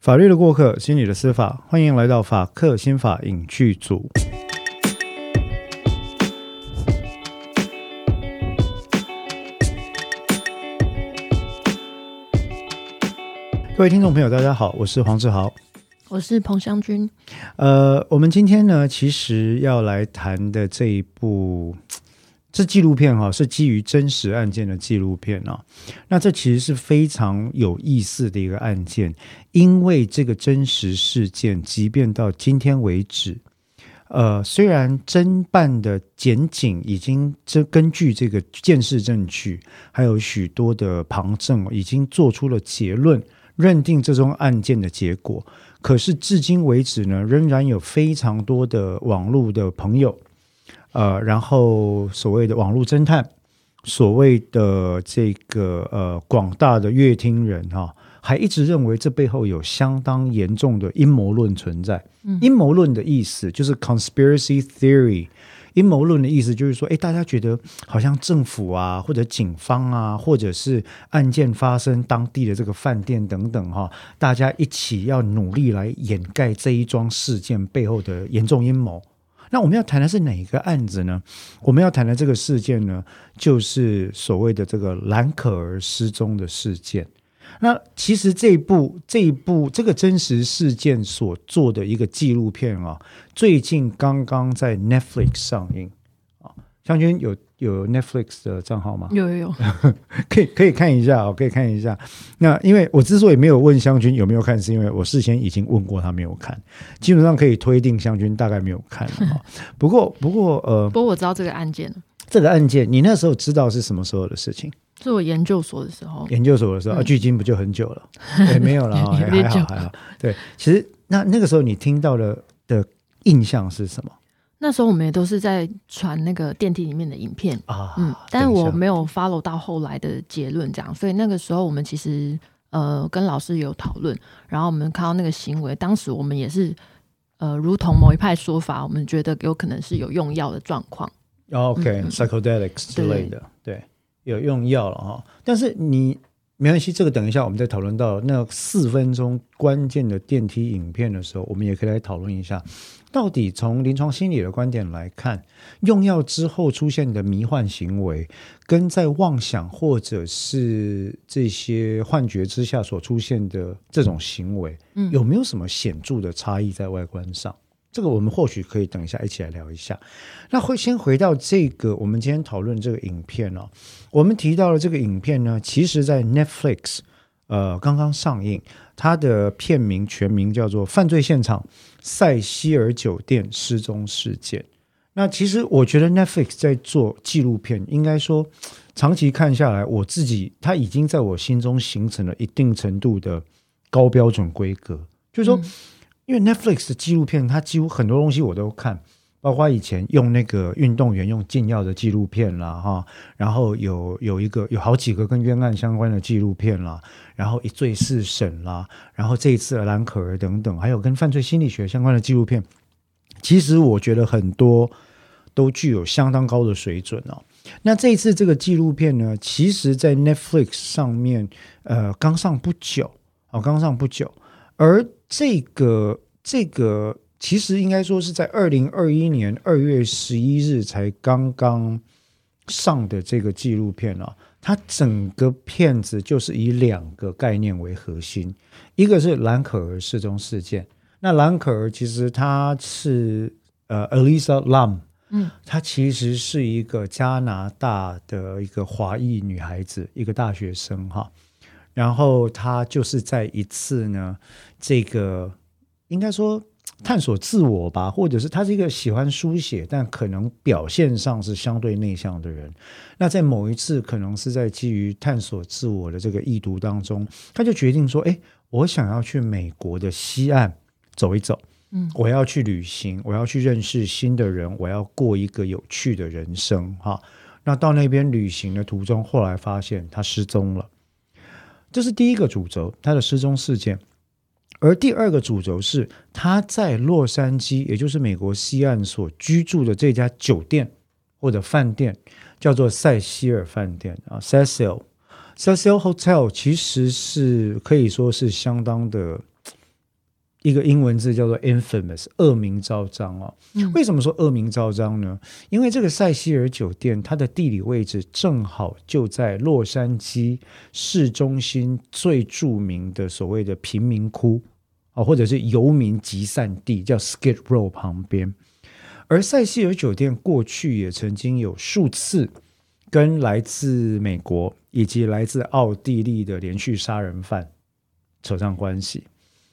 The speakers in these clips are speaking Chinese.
法律的过客，心理的司法，欢迎来到法客心法影剧组。各位听众朋友，大家好，我是黄志豪。我是彭湘君。呃，我们今天呢，其实要来谈的这一部这纪录片哈，是基于真实案件的纪录片啊。那这其实是非常有意思的一个案件，因为这个真实事件，即便到今天为止，呃，虽然侦办的检警已经这根据这个监视证据，还有许多的旁证，已经做出了结论，认定这宗案件的结果。可是至今为止呢，仍然有非常多的网络的朋友，呃，然后所谓的网络侦探，所谓的这个呃广大的乐听人哈，还一直认为这背后有相当严重的阴谋论存在。阴谋论的意思就是 conspiracy theory。阴谋论的意思就是说，哎，大家觉得好像政府啊，或者警方啊，或者是案件发生当地的这个饭店等等哈，大家一起要努力来掩盖这一桩事件背后的严重阴谋。那我们要谈的是哪一个案子呢？我们要谈的这个事件呢，就是所谓的这个蓝可儿失踪的事件。那其实这一部这一部这个真实事件所做的一个纪录片啊，最近刚刚在 Netflix 上映啊。将军有有 Netflix 的账号吗？有有有，可以可以看一下哦，可以看一下。那因为我之所以没有问湘军有没有看，是因为我事先已经问过他没有看，基本上可以推定湘军大概没有看了。不过不过呃，不过我知道这个案件这个案件你那时候知道是什么时候的事情？是我研究所的时候，研究所的时候啊，距今不就很久了？对，没有了 啊，还好还好。对，其实那那个时候你听到的的印象是什么？那时候我们也都是在传那个电梯里面的影片啊，嗯，但是我没有 follow 到后来的结论，这样，所以那个时候我们其实呃跟老师有讨论，然后我们看到那个行为，当时我们也是呃，如同某一派说法，我们觉得有可能是有用药的状况，OK，psychedelics 之类的，对。有用药了哈，但是你没关系，这个等一下我们再讨论到那四分钟关键的电梯影片的时候，我们也可以来讨论一下，到底从临床心理的观点来看，用药之后出现的迷幻行为，跟在妄想或者是这些幻觉之下所出现的这种行为，嗯，有没有什么显著的差异在外观上？这个我们或许可以等一下一起来聊一下。那会先回到这个我们今天讨论这个影片哦。我们提到了这个影片呢，其实在 Netflix 呃刚刚上映，它的片名全名叫做《犯罪现场：塞西尔酒店失踪事件》。那其实我觉得 Netflix 在做纪录片，应该说长期看下来，我自己它已经在我心中形成了一定程度的高标准规格，就是说。因为 Netflix 的纪录片，它几乎很多东西我都看，包括以前用那个运动员用禁药的纪录片啦，哈，然后有有一个有好几个跟冤案相关的纪录片啦，然后一罪四审啦，然后这一次的兰可儿等等，还有跟犯罪心理学相关的纪录片，其实我觉得很多都具有相当高的水准哦。那这一次这个纪录片呢，其实在 Netflix 上面，呃，刚上不久，哦，刚上不久，而这个这个其实应该说是在二零二一年二月十一日才刚刚上的这个纪录片啊，它整个片子就是以两个概念为核心，一个是兰可儿失踪事件。那兰可儿其实她是呃 Alisa Lam，嗯，她其实是一个加拿大的一个华裔女孩子，一个大学生哈。然后她就是在一次呢，这个应该说探索自我吧，或者是他是一个喜欢书写，但可能表现上是相对内向的人。那在某一次，可能是在基于探索自我的这个意图当中，他就决定说：“哎，我想要去美国的西岸走一走，嗯，我要去旅行，我要去认识新的人，我要过一个有趣的人生。”哈，那到那边旅行的途中，后来发现他失踪了。这是第一个主轴，他的失踪事件。而第二个主轴是他在洛杉矶，也就是美国西岸所居住的这家酒店或者饭店，叫做塞西尔饭店啊，Cecil Cecil Hotel，其实是可以说是相当的一个英文字叫做 infamous，恶名昭彰哦。为什么说恶名昭彰呢？因为这个塞西尔酒店，它的地理位置正好就在洛杉矶市中心最著名的所谓的贫民窟啊，或者是游民集散地，叫 Skid Row 旁边。而塞西尔酒店过去也曾经有数次跟来自美国以及来自奥地利的连续杀人犯扯上关系。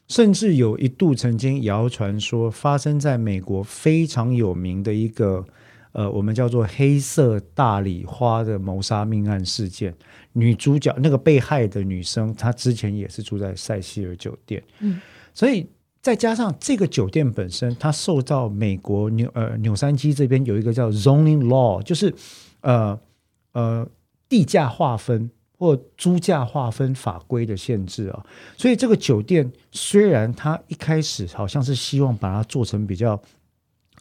甚至有一度曾经谣传说，发生在美国非常有名的一个呃，我们叫做“黑色大礼花”的谋杀命案事件。女主角那个被害的女生，她之前也是住在塞西尔酒店。嗯，所以再加上这个酒店本身，它受到美国纽呃纽山基这边有一个叫 zoning law，就是呃呃地价划分。或租价划分法规的限制啊，所以这个酒店虽然它一开始好像是希望把它做成比较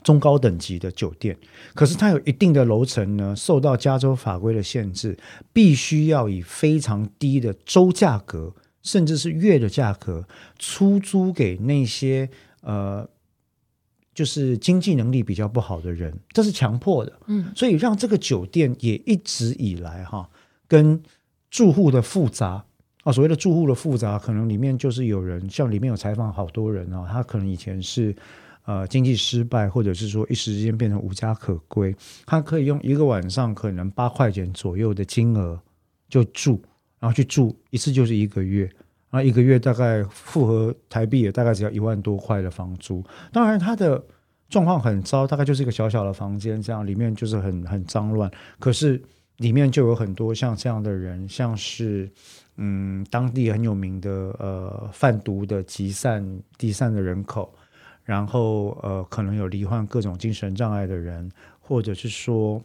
中高等级的酒店，可是它有一定的楼层呢，受到加州法规的限制，必须要以非常低的周价格，甚至是月的价格出租给那些呃，就是经济能力比较不好的人，这是强迫的。嗯，所以让这个酒店也一直以来哈跟。住户的复杂啊，所谓的住户的复杂，可能里面就是有人，像里面有采访好多人啊，他可能以前是呃经济失败，或者是说一时之间变成无家可归，他可以用一个晚上可能八块钱左右的金额就住，然后去住一次就是一个月，然后一个月大概复合台币也大概只要一万多块的房租，当然他的状况很糟，大概就是一个小小的房间，这样里面就是很很脏乱，可是。里面就有很多像这样的人，像是嗯当地很有名的呃贩毒的集散地散的人口，然后呃可能有罹患各种精神障碍的人，或者是说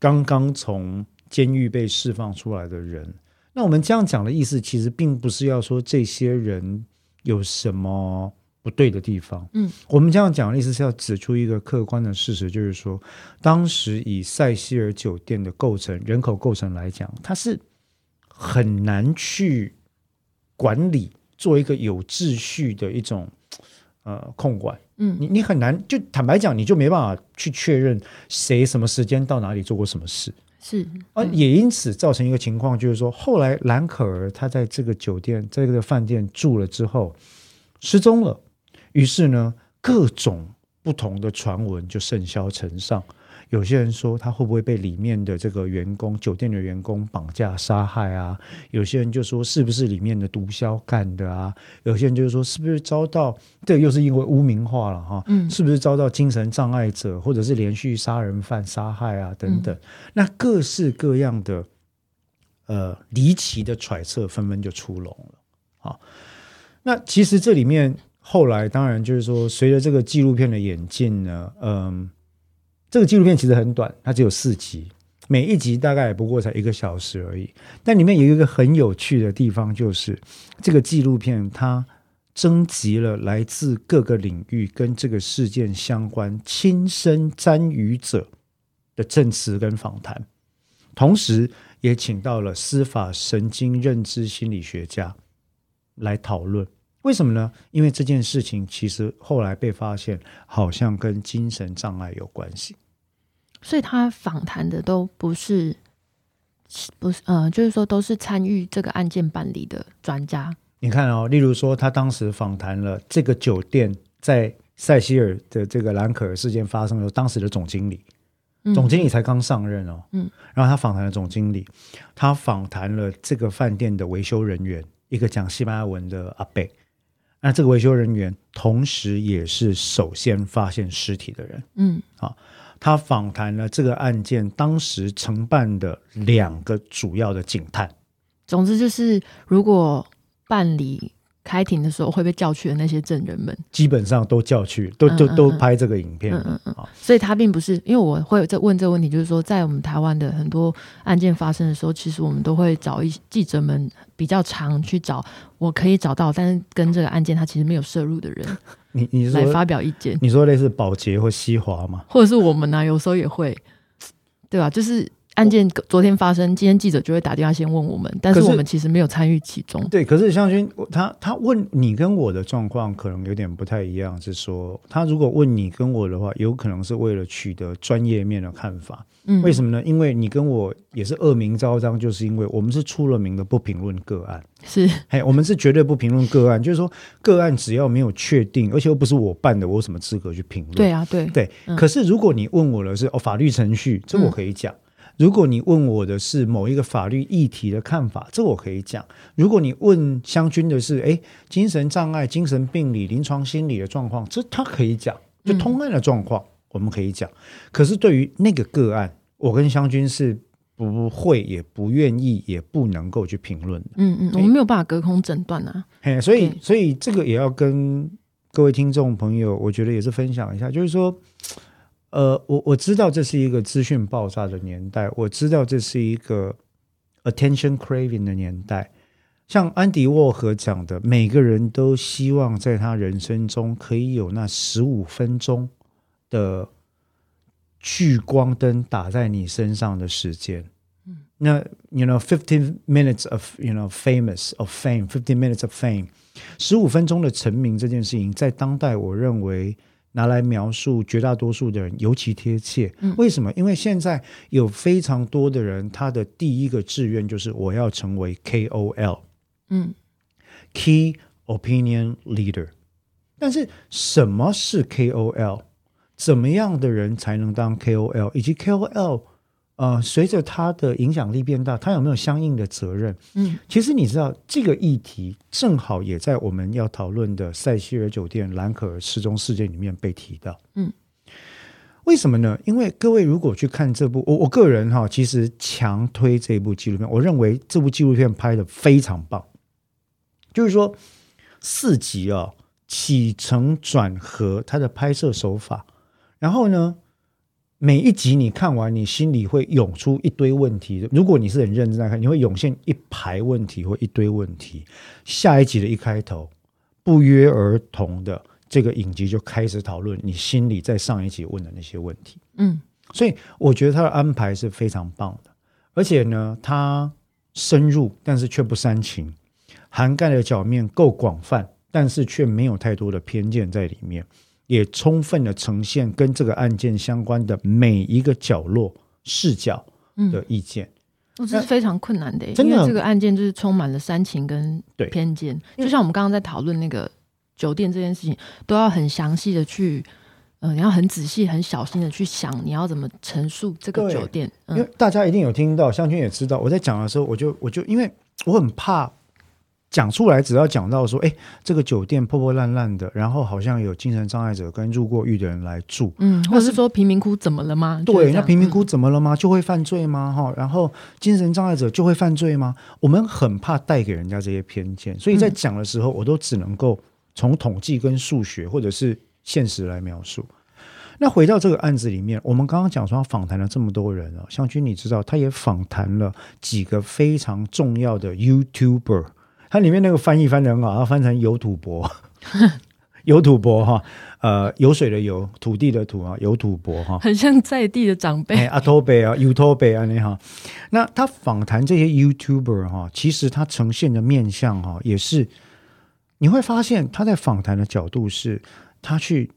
刚刚从监狱被释放出来的人。那我们这样讲的意思，其实并不是要说这些人有什么。不对的地方，嗯，我们这样讲的意思是要指出一个客观的事实，就是说，当时以塞西尔酒店的构成、人口构成来讲，它是很难去管理，做一个有秩序的一种呃控管，嗯，你你很难，就坦白讲，你就没办法去确认谁什么时间到哪里做过什么事，是啊，也因此造成一个情况，就是说，后来兰可儿她在这个酒店、在这个饭店住了之后，失踪了。于是呢，各种不同的传闻就甚嚣尘上。有些人说他会不会被里面的这个员工、酒店的员工绑架杀害啊？有些人就说是不是里面的毒枭干的啊？有些人就是说是不是遭到这又是因为污名化了哈？嗯，是不是遭到精神障碍者或者是连续杀人犯杀害啊？等等，那各式各样的呃离奇的揣测纷纷就出笼了。好，那其实这里面。后来当然就是说，随着这个纪录片的演进呢，嗯，这个纪录片其实很短，它只有四集，每一集大概也不过才一个小时而已。但里面有一个很有趣的地方，就是这个纪录片它征集了来自各个领域跟这个事件相关亲身参与者的证词跟访谈，同时也请到了司法神经认知心理学家来讨论。为什么呢？因为这件事情其实后来被发现，好像跟精神障碍有关系。所以他访谈的都不是，不是，呃，就是说都是参与这个案件办理的专家。你看哦，例如说他当时访谈了这个酒店在塞西尔的这个兰可儿事件发生的时候，当时的总经理，总经理才刚上任哦，嗯，然后他访谈了总经理，他访谈了这个饭店的维修人员，一个讲西班牙文的阿贝。那这个维修人员同时也是首先发现尸体的人。嗯，好，他访谈了这个案件当时承办的两个主要的警探。总之就是，如果办理。开庭的时候会被叫去的那些证人们，基本上都叫去，都都都拍这个影片。嗯嗯所以他并不是，因为我会在问这个问题，就是说，在我们台湾的很多案件发生的时候，其实我们都会找一记者们比较常去找，我可以找到，但是跟这个案件他其实没有涉入的人，你你来发表意见。你说类似保洁或西华吗？或者是我们呢？有时候也会，对吧？就是案件昨天发生，今天记者就会打电话先问我们，但是我们其实没有参与其中。对，可是向军他他问你跟我的状况可能有点不太一样，是说他如果问你跟我的话，有可能是为了取得专业面的看法。嗯，为什么呢？因为你跟我也是恶名昭彰，就是因为我们是出了名的不评论个案。是，哎，我们是绝对不评论个案，就是说个案只要没有确定，而且又不是我办的，我有什么资格去评论？对啊，对对。可是如果你问我的是哦法律程序，这我可以讲。如果你问我的是某一个法律议题的看法，这我可以讲。如果你问湘军的是，哎，精神障碍、精神病理、临床心理的状况，这他可以讲。就通案的状况，我们可以讲。可是对于那个个案，我跟湘军是不会、也不愿意、也不能够去评论的。嗯嗯，我们没有办法隔空诊断啊。嘿，所以所以这个也要跟各位听众朋友，我觉得也是分享一下，就是说。呃，我我知道这是一个资讯爆炸的年代，我知道这是一个 attention craving 的年代。像安迪沃荷讲的，每个人都希望在他人生中可以有那十五分钟的聚光灯打在你身上的时间。嗯，那 you know fifteen minutes of you know famous of fame, fifteen minutes of fame，十五分钟的成名这件事情，在当代我认为。拿来描述绝大多数的人尤其贴切。为什么？因为现在有非常多的人，他的第一个志愿就是我要成为 KOL，嗯，Key Opinion Leader。但是什么是 KOL？怎么样的人才能当 KOL？以及 KOL？呃，随着他的影响力变大，他有没有相应的责任？嗯，其实你知道这个议题正好也在我们要讨论的塞西尔酒店兰可儿失踪事件里面被提到。嗯，为什么呢？因为各位如果去看这部，我我个人哈，其实强推这部纪录片，我认为这部纪录片拍的非常棒。就是说四集啊，起承转合，它的拍摄手法，然后呢？每一集你看完，你心里会涌出一堆问题。如果你是很认真在看，你会涌现一排问题或一堆问题。下一集的一开头，不约而同的这个影集就开始讨论你心里在上一集问的那些问题。嗯，所以我觉得他的安排是非常棒的，而且呢，他深入但是却不煽情，涵盖的角面够广泛，但是却没有太多的偏见在里面。也充分的呈现跟这个案件相关的每一个角落视角的意见，这是非常困难的，因为这个案件就是充满了煽情跟偏见。就像我们刚刚在讨论那个酒店这件事情，都要很详细的去，嗯，你要很仔细、很小心的去想，你要怎么陈述这个酒店。因为大家一定有听到，香君也知道，我在讲的时候，我就我就因为我很怕。讲出来，只要讲到说，哎，这个酒店破破烂烂的，然后好像有精神障碍者跟入过狱的人来住，嗯，或是说贫民窟怎么了吗？对，那贫民窟怎么了吗？就会犯罪吗？哈，然后精神障碍者就会犯罪吗？我们很怕带给人家这些偏见，所以在讲的时候，我都只能够从统计跟数学或者是现实来描述。那回到这个案子里面，我们刚刚讲说访谈了这么多人啊，向军，你知道，他也访谈了几个非常重要的 YouTuber。它里面那个翻译翻的很好，它翻成有土博，有土博哈，呃，有水的有，土地的土啊，有土博哈，很像在地的长辈。阿托贝啊，尤托贝啊，你好。那他访谈这些 YouTuber 哈，其实他呈现的面相哈，也是你会发现他在访谈的角度是，他去。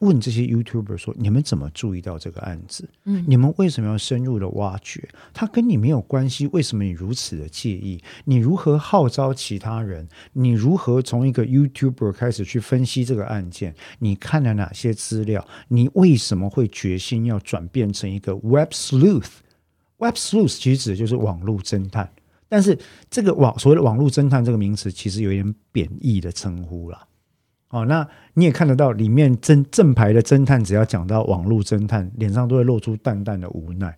问这些 YouTuber 说：“你们怎么注意到这个案子？嗯，你们为什么要深入的挖掘？他跟你没有关系，为什么你如此的介意？你如何号召其他人？你如何从一个 YouTuber 开始去分析这个案件？你看了哪些资料？你为什么会决心要转变成一个 Web Sleuth？Web Sleuth 其实指的就是网络侦探，但是这个网所谓的网络侦探这个名词，其实有一点贬义的称呼了。”哦，那你也看得到，里面正正牌的侦探，只要讲到网络侦探，脸上都会露出淡淡的无奈。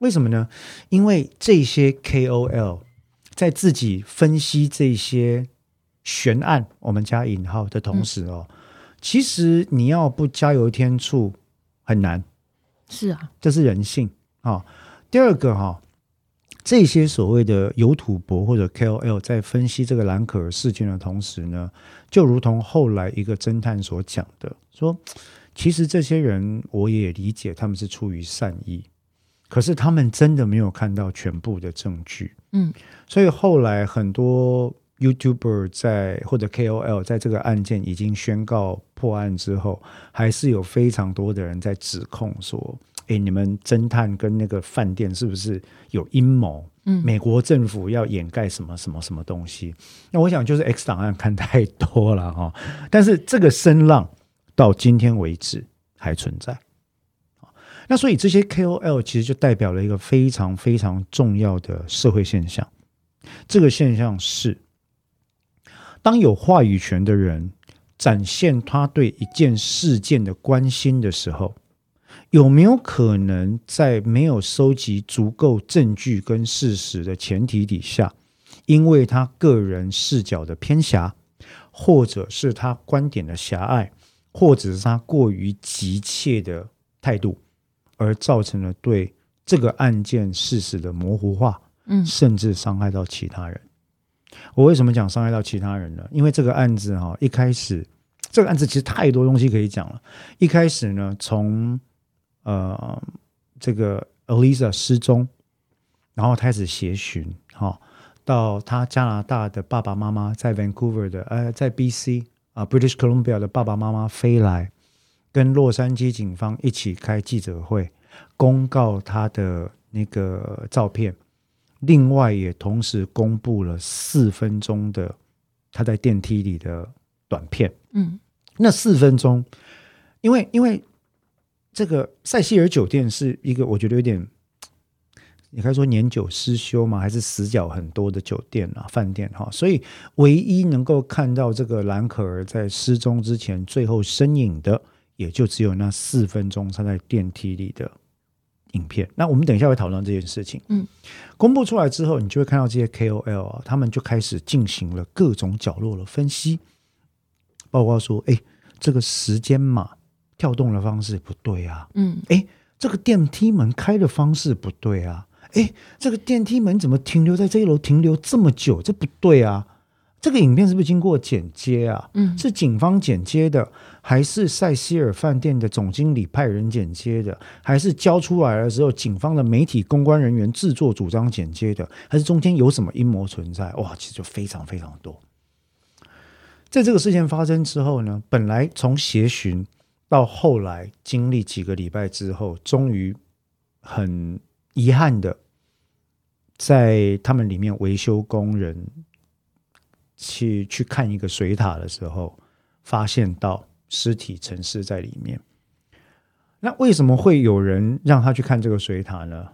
为什么呢？因为这些 KOL 在自己分析这些悬案（我们加引号）的同时哦，其实你要不加油添醋很难。是啊，这是人性啊。第二个哈。这些所谓的有土博或者 KOL 在分析这个兰可儿事件的同时呢，就如同后来一个侦探所讲的，说其实这些人我也理解他们是出于善意，可是他们真的没有看到全部的证据。嗯，所以后来很多 YouTuber 在或者 KOL 在这个案件已经宣告破案之后，还是有非常多的人在指控说：“哎，你们侦探跟那个饭店是不是有阴谋？嗯，美国政府要掩盖什么什么什么东西？”那我想就是 X 档案看太多了哈。但是这个声浪到今天为止还存在。那所以这些 KOL 其实就代表了一个非常非常重要的社会现象。这个现象是，当有话语权的人展现他对一件事件的关心的时候，有没有可能在没有收集足够证据跟事实的前提底下，因为他个人视角的偏狭，或者是他观点的狭隘，或者是他过于急切的态度？而造成了对这个案件事实的模糊化，嗯，甚至伤害到其他人。我为什么讲伤害到其他人呢？因为这个案子哈，一开始这个案子其实太多东西可以讲了。一开始呢，从呃这个 Elisa 失踪，然后开始协寻，哈，到他加拿大的爸爸妈妈在 Vancouver 的，呃，在 BC 啊 British Columbia 的爸爸妈妈飞来。跟洛杉矶警方一起开记者会，公告他的那个照片，另外也同时公布了四分钟的他在电梯里的短片。嗯，那四分钟，因为因为这个塞西尔酒店是一个我觉得有点，你可以说年久失修嘛，还是死角很多的酒店啊饭店哈，所以唯一能够看到这个兰可儿在失踪之前最后身影的。也就只有那四分钟他在电梯里的影片。那我们等一下会讨论这件事情。嗯，公布出来之后，你就会看到这些 KOL 啊，他们就开始进行了各种角落的分析，包括说，哎，这个时间码跳动的方式不对啊。嗯，哎，这个电梯门开的方式不对啊。哎，这个电梯门怎么停留在这一楼停留这么久？这不对啊。这个影片是不是经过剪接啊？嗯，是警方剪接的，还是塞西尔饭店的总经理派人剪接的，还是交出来的时候警方的媒体公关人员自作主张剪接的，还是中间有什么阴谋存在？哇，其实就非常非常多。在这个事件发生之后呢，本来从协寻到后来经历几个礼拜之后，终于很遗憾的，在他们里面维修工人。去去看一个水塔的时候，发现到尸体沉尸在里面。那为什么会有人让他去看这个水塔呢？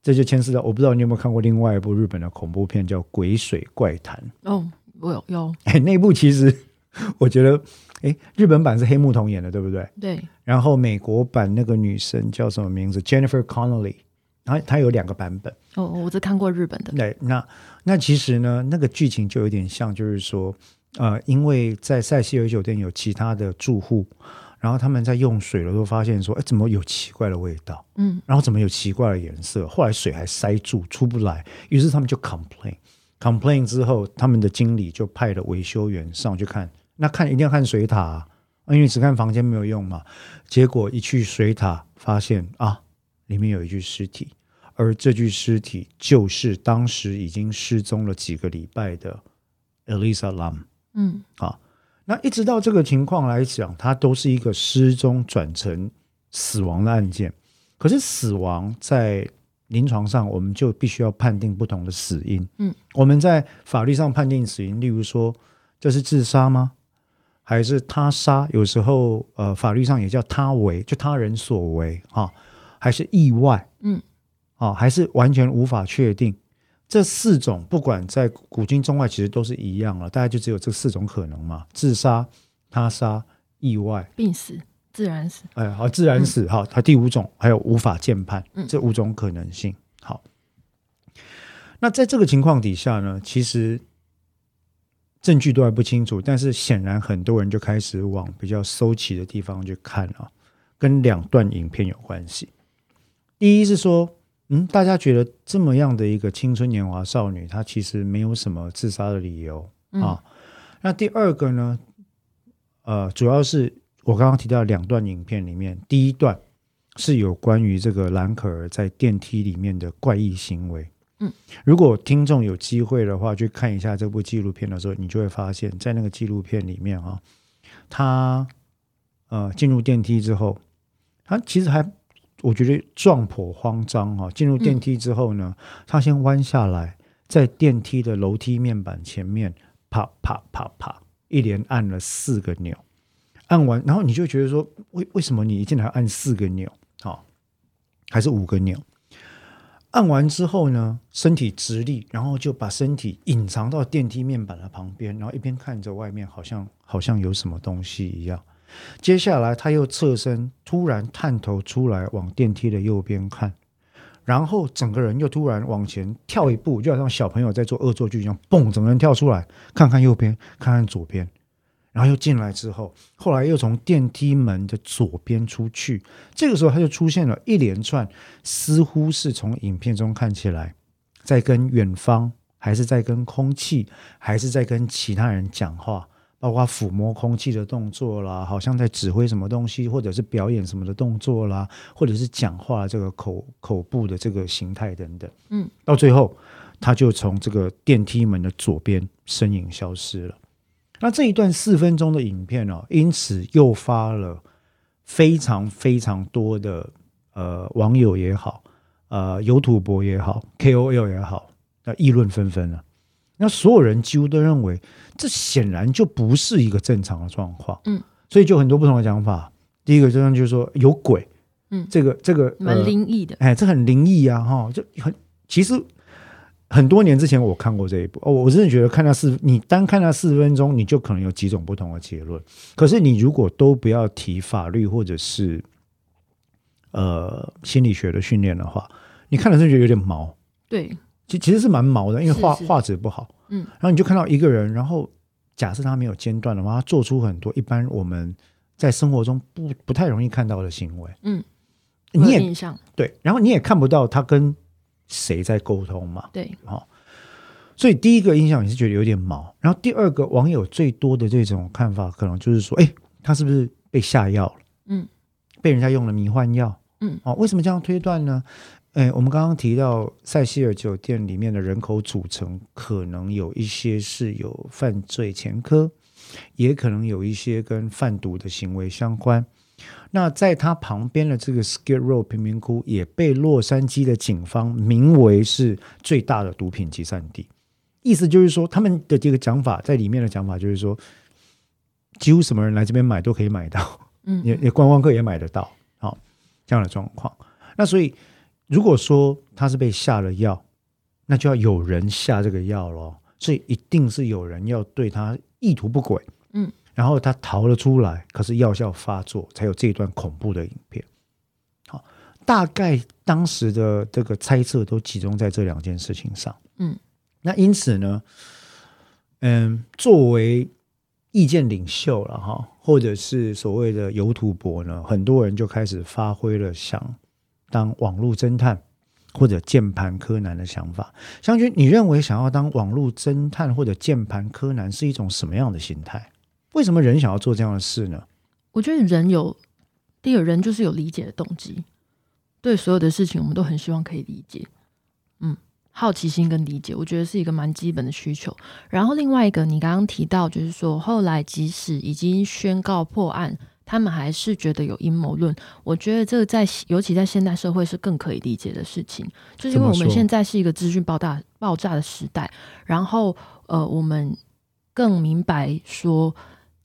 这就牵涉到我不知道你有没有看过另外一部日本的恐怖片，叫《鬼水怪谈》。哦，我有有。哎，那部其实 我觉得，哎，日本版是黑木瞳演的，对不对？对。然后美国版那个女生叫什么名字？Jennifer Connelly。然后它有两个版本。哦，我只看过日本的。对，那那其实呢，那个剧情就有点像，就是说，呃，因为在塞西尔酒店有其他的住户，然后他们在用水的时候发现说，哎，怎么有奇怪的味道？嗯，然后怎么有奇怪的颜色？后来水还塞住出不来，于是他们就 complain，complain 之后，他们的经理就派了维修员上去看，那看一定要看水塔，啊因为只看房间没有用嘛。结果一去水塔，发现啊，里面有一具尸体。而这具尸体就是当时已经失踪了几个礼拜的 Elisa Lam。嗯，啊，那一直到这个情况来讲，它都是一个失踪转成死亡的案件。可是死亡在临床上，我们就必须要判定不同的死因。嗯，我们在法律上判定死因，例如说这是自杀吗？还是他杀？有时候呃，法律上也叫他为，就他人所为啊，还是意外？嗯。啊，还是完全无法确定。这四种不管在古今中外，其实都是一样了，大概就只有这四种可能嘛：自杀、他杀、意外、病死、自然死。哎，好，自然死。好，它第五种还有无法鉴判，这五种可能性。好，那在这个情况底下呢，其实证据都还不清楚，但是显然很多人就开始往比较搜奇的地方去看啊，跟两段影片有关系。第一是说。嗯，大家觉得这么样的一个青春年华少女，她其实没有什么自杀的理由啊。那第二个呢？呃，主要是我刚刚提到两段影片里面，第一段是有关于这个兰可儿在电梯里面的怪异行为。嗯，如果听众有机会的话，去看一下这部纪录片的时候，你就会发现，在那个纪录片里面啊，他呃进入电梯之后，他其实还我觉得撞破慌张啊。进入电梯之后呢，他先弯下来，在电梯的楼梯面板前面啪啪啪啪一连按了四个钮，按完，然后你就觉得说，为为什么你一进来按四个钮？好，还是五个钮？按完之后呢，身体直立，然后就把身体隐藏到电梯面板的旁边，然后一边看着外面，好像好像有什么东西一样。接下来他又侧身，突然探头出来往电梯的右边看，然后整个人又突然往前跳一步，就好像小朋友在做恶作剧一样，蹦，整个人跳出来，看看右边，看看左边。然后又进来之后，后来又从电梯门的左边出去。这个时候，他就出现了一连串，似乎是从影片中看起来，在跟远方，还是在跟空气，还是在跟其他人讲话，包括抚摸空气的动作啦，好像在指挥什么东西，或者是表演什么的动作啦，或者是讲话这个口口部的这个形态等等。嗯，到最后，他就从这个电梯门的左边身影消失了。那这一段四分钟的影片哦，因此诱发了非常非常多的呃网友也好，呃有土博也好，KOL 也好，那议论纷纷啊。那所有人几乎都认为，这显然就不是一个正常的状况。嗯，所以就很多不同的讲法。第一个这样就是说有鬼，嗯，这个这个蛮灵异的，哎，这很灵异啊，哈，就很其实。很多年之前我看过这一部哦，我真的觉得看到四，你单看那四分钟，你就可能有几种不同的结论。可是你如果都不要提法律或者是呃心理学的训练的话，你看了是觉得有点毛。对，其其实是蛮毛的，因为画画质不好。嗯，然后你就看到一个人，然后假设他没有间断的话，他做出很多一般我们在生活中不不太容易看到的行为。嗯，你也对，然后你也看不到他跟。谁在沟通嘛？对，好，所以第一个印象你是觉得有点毛，然后第二个网友最多的这种看法，可能就是说，哎，他是不是被下药了？嗯，被人家用了迷幻药？嗯，哦，为什么这样推断呢？哎，我们刚刚提到塞西尔酒店里面的人口组成，可能有一些是有犯罪前科，也可能有一些跟贩毒的行为相关。那在他旁边的这个 Skid Row 贫民窟也被洛杉矶的警方名为是最大的毒品集散地，意思就是说他们的这个讲法在里面的讲法就是说，几乎什么人来这边买都可以买到，嗯，也也观光客也买得到，好这样的状况。那所以如果说他是被下了药，那就要有人下这个药咯，所以一定是有人要对他意图不轨，嗯。然后他逃了出来，可是药效发作，才有这段恐怖的影片。好，大概当时的这个猜测都集中在这两件事情上。嗯，那因此呢，嗯，作为意见领袖了哈，或者是所谓的有图博呢，很多人就开始发挥了想当网络侦探或者键盘柯南的想法。湘君，你认为想要当网络侦探或者键盘柯南是一种什么样的心态？为什么人想要做这样的事呢？我觉得人有第二人就是有理解的动机，对所有的事情我们都很希望可以理解。嗯，好奇心跟理解，我觉得是一个蛮基本的需求。然后另外一个，你刚刚提到就是说，后来即使已经宣告破案，他们还是觉得有阴谋论。我觉得这个在尤其在现代社会是更可以理解的事情，就是因为我们现在是一个资讯爆炸爆炸的时代，然后呃，我们更明白说。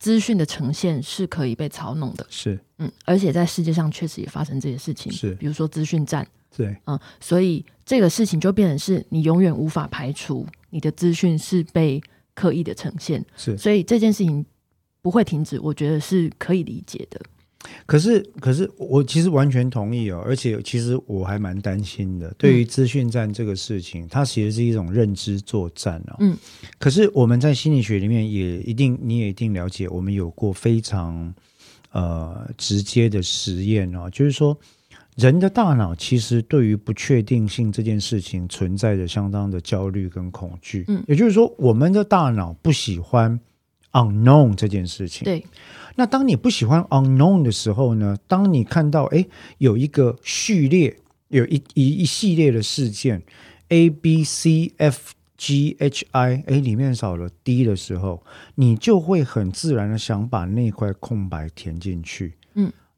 资讯的呈现是可以被操弄的，是。嗯，而且在世界上确实也发生这些事情，是。比如说资讯战，对，嗯，所以这个事情就变成是你永远无法排除你的资讯是被刻意的呈现，是，所以这件事情不会停止，我觉得是可以理解的。可是，可是我其实完全同意哦，而且其实我还蛮担心的。对于资讯战这个事情，它其实是一种认知作战哦。嗯，可是我们在心理学里面也一定，你也一定了解，我们有过非常呃直接的实验哦，就是说人的大脑其实对于不确定性这件事情存在着相当的焦虑跟恐惧。嗯，也就是说，我们的大脑不喜欢 unknown 这件事情。对。那当你不喜欢 unknown 的时候呢？当你看到哎有一个序列，有一一一系列的事件 A B C F G H I，哎里面少了 D 的时候，你就会很自然的想把那块空白填进去。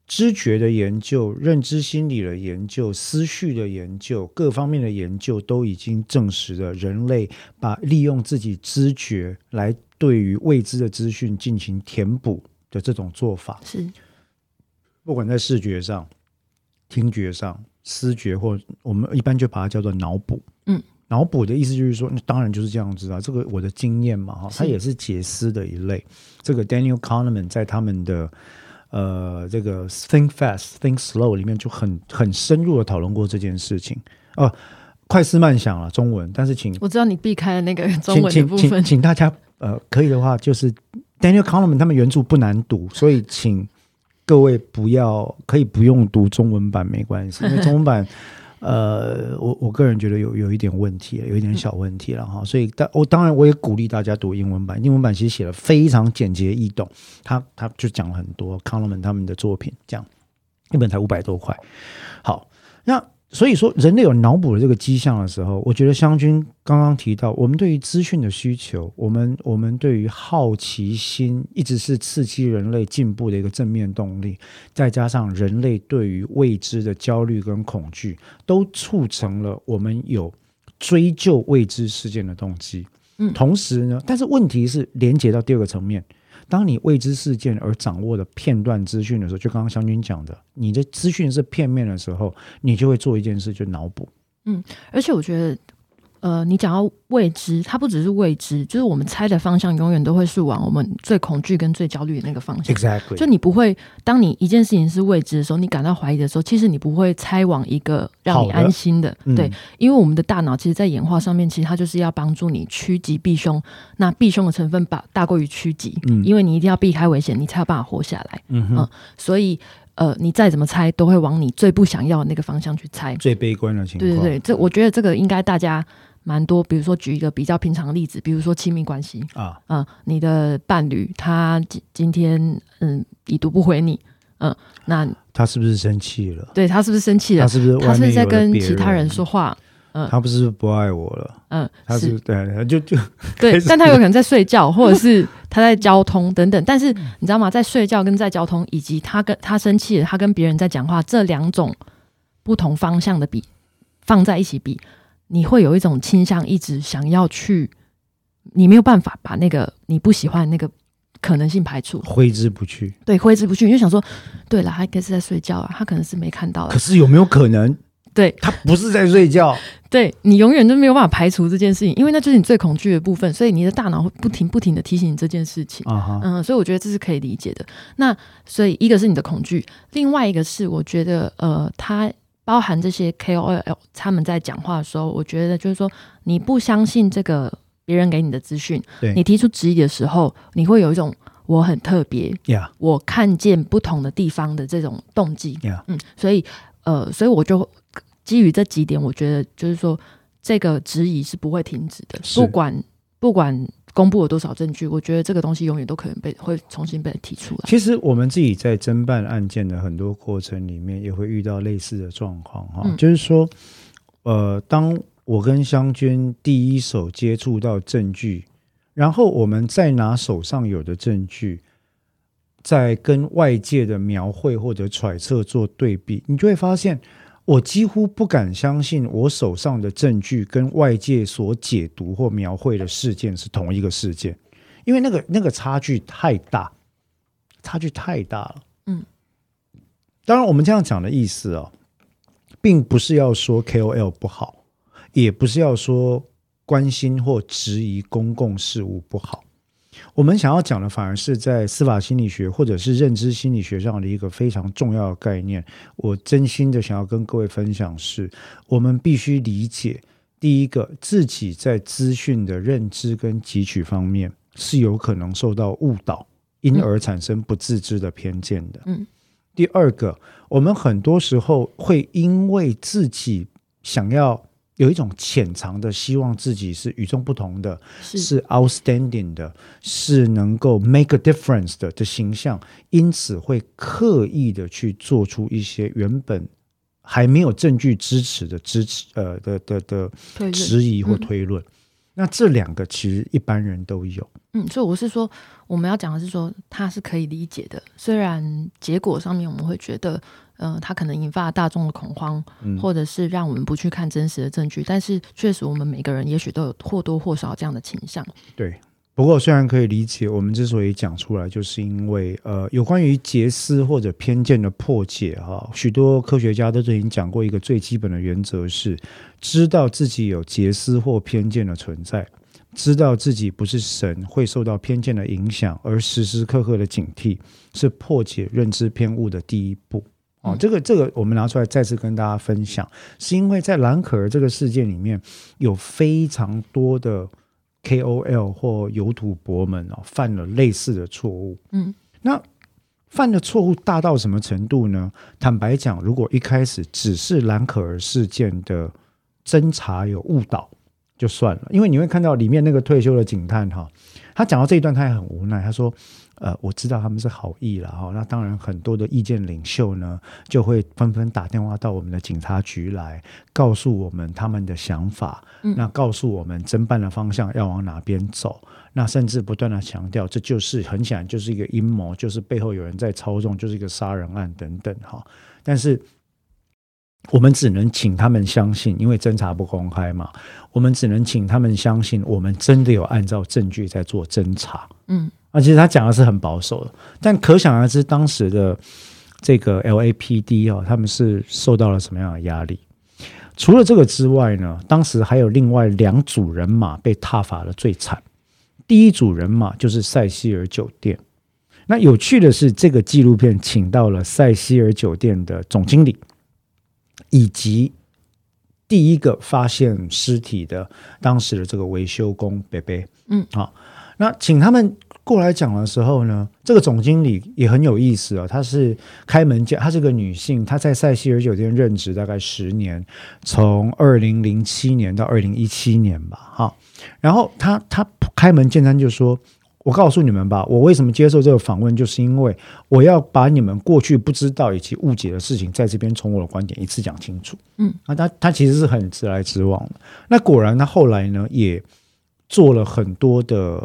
嗯，知觉的研究、认知心理的研究、思绪的研究、各方面的研究都已经证实了，人类把利用自己知觉来对于未知的资讯进行填补。的这种做法是，不管在视觉上、听觉上、思觉，或我们一般就把它叫做脑补。嗯，脑补的意思就是说，那当然就是这样子啊。这个我的经验嘛，哈，它也是解思的一类。这个 Daniel Kahneman 在他们的呃这个 Think Fast, Think Slow 里面就很很深入的讨论过这件事情。哦，快思慢想了中文，但是请我知道你避开了那个中文的部分，请大家呃可以的话就是。Daniel Kahneman 他们原著不难读，所以请各位不要可以不用读中文版没关系，因为中文版呃，我我个人觉得有有一点问题，有一点小问题了哈。所以，但我当然我也鼓励大家读英文版，英文版其实写的非常简洁易懂，他他就讲了很多 Kahneman 他们的作品，这样一本才五百多块。好，那。所以说，人类有脑补的这个迹象的时候，我觉得湘军刚刚提到，我们对于资讯的需求，我们我们对于好奇心，一直是刺激人类进步的一个正面动力。再加上人类对于未知的焦虑跟恐惧，都促成了我们有追究未知事件的动机。嗯，同时呢，但是问题是连接到第二个层面。当你未知事件而掌握的片段资讯的时候，就刚刚湘军讲的，你的资讯是片面的时候，你就会做一件事，就脑补。嗯，而且我觉得。呃，你讲到未知，它不只是未知，就是我们猜的方向永远都会是往我们最恐惧跟最焦虑的那个方向。Exactly，就你不会，当你一件事情是未知的时候，你感到怀疑的时候，其实你不会猜往一个让你安心的。对，因为我们的大脑其实，在演化上面，其实它就是要帮助你趋吉避凶。那避凶的成分把大过于趋吉，嗯，因为你一定要避开危险，你才有办法活下来。嗯哼，所以呃，你再怎么猜，都会往你最不想要的那个方向去猜。最悲观的情况。对对对，这我觉得这个应该大家。蛮多，比如说举一个比较平常的例子，比如说亲密关系啊，嗯，你的伴侣他今今天嗯已读不回你，嗯，那他是不是生气了？对他是不是生气了？他是不是他是在跟其他人说话？嗯，他不是不爱我了？嗯，他是对，就就对，但他有可能在睡觉，或者是他在交通等等。但是你知道吗？在睡觉跟在交通，以及他跟他生气了，他跟别人在讲话，这两种不同方向的比放在一起比。你会有一种倾向，一直想要去，你没有办法把那个你不喜欢那个可能性排除，挥之不去。对，挥之不去，你就想说，对了，他应该是在睡觉啊，他可能是没看到。可是有没有可能，对他不是在睡觉？对你永远都没有办法排除这件事情，因为那就是你最恐惧的部分，所以你的大脑会不停不停的提醒你这件事情。嗯，所以我觉得这是可以理解的。那所以一个是你的恐惧，另外一个是我觉得，呃，他。包含这些 KOL 他们在讲话的时候，我觉得就是说，你不相信这个别人给你的资讯，你提出质疑的时候，你会有一种我很特别，我看见不同的地方的这种动机，嗯，所以呃，所以我就基于这几点，我觉得就是说，这个质疑是不会停止的，不管不管。公布了多少证据？我觉得这个东西永远都可能被会重新被提出来。其实我们自己在侦办案件的很多过程里面，也会遇到类似的状况哈。就是说，呃，当我跟湘娟第一手接触到证据，然后我们再拿手上有的证据，在跟外界的描绘或者揣测做对比，你就会发现。我几乎不敢相信，我手上的证据跟外界所解读或描绘的事件是同一个事件，因为那个那个差距太大，差距太大了。嗯，当然，我们这样讲的意思啊，并不是要说 KOL 不好，也不是要说关心或质疑公共事务不好。我们想要讲的，反而是在司法心理学或者是认知心理学上的一个非常重要的概念。我真心的想要跟各位分享，是我们必须理解，第一个，自己在资讯的认知跟汲取方面是有可能受到误导，因而产生不自知的偏见的。嗯。第二个，我们很多时候会因为自己想要有一种潜藏的希望自己是与众不同的，是 outstanding 的，是能够 make a difference 的的形象，因此会刻意的去做出一些原本还没有证据支持的支持呃的的的质疑或推论。那这两个其实一般人都有。嗯，所以我是说，我们要讲的是说，他是可以理解的，虽然结果上面我们会觉得。呃，它可能引发大众的恐慌，或者是让我们不去看真实的证据。但是，确实我们每个人也许都有或多或少这样的倾向。对，不过虽然可以理解，我们之所以讲出来，就是因为呃，有关于杰思或者偏见的破解哈，许多科学家都已经讲过一个最基本的原则是：知道自己有杰思或偏见的存在，知道自己不是神，会受到偏见的影响，而时时刻刻的警惕，是破解认知偏误的第一步。哦，这个这个我们拿出来再次跟大家分享，是因为在蓝可儿这个事件里面有非常多的 KOL 或有土博们哦犯了类似的错误。嗯，那犯的错误大到什么程度呢？坦白讲，如果一开始只是蓝可儿事件的侦查有误导就算了，因为你会看到里面那个退休的警探哈，他讲到这一段他也很无奈，他说。呃，我知道他们是好意了哈。那当然，很多的意见领袖呢，就会纷纷打电话到我们的警察局来，告诉我们他们的想法。那告诉我们侦办的方向要往哪边走。那甚至不断的强调，这就是很显然就是一个阴谋，就是背后有人在操纵，就是一个杀人案等等哈。但是我们只能请他们相信，因为侦查不公开嘛。我们只能请他们相信，我们真的有按照证据在做侦查。嗯。啊，其实他讲的是很保守的，但可想而知，当时的这个 LAPD 哦，他们是受到了什么样的压力？除了这个之外呢，当时还有另外两组人马被踏伐的最惨。第一组人马就是塞西尔酒店。那有趣的是，这个纪录片请到了塞西尔酒店的总经理，以及第一个发现尸体的当时的这个维修工贝贝。嗯，好，那请他们。过来讲的时候呢，这个总经理也很有意思啊。她是开门见，她是个女性，她在塞西尔酒店任职大概十年，从二零零七年到二零一七年吧。哈，然后她她开门见山就说：“我告诉你们吧，我为什么接受这个访问，就是因为我要把你们过去不知道以及误解的事情，在这边从我的观点一次讲清楚。”嗯，啊，她她其实是很直来直往的。那果然，她后来呢也做了很多的。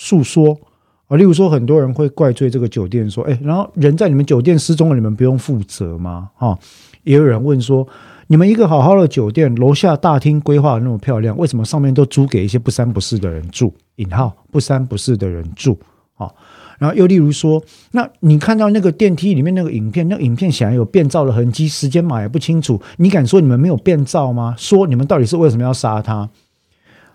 诉说啊，例如说，很多人会怪罪这个酒店，说：“哎，然后人在你们酒店失踪了，你们不用负责吗？”哈，也有人问说：“你们一个好好的酒店，楼下大厅规划的那么漂亮，为什么上面都租给一些不三不四的人住？引号不三不四的人住？”啊，然后又例如说，那你看到那个电梯里面那个影片，那个影片显然有变造的痕迹，时间码也不清楚，你敢说你们没有变造吗？说你们到底是为什么要杀他？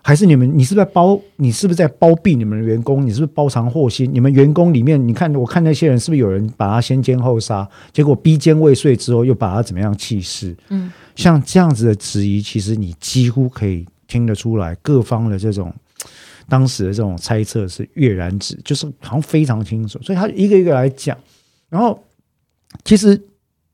还是你们，你是不是在包？你是不是在包庇你们的员工？你是不是包藏祸心？你们员工里面，你看，我看那些人是不是有人把他先奸后杀？结果逼奸未遂之后，又把他怎么样弃尸？嗯，像这样子的质疑，其实你几乎可以听得出来，各方的这种当时的这种猜测是跃然纸，就是好像非常清楚。所以他一个一个来讲，然后其实。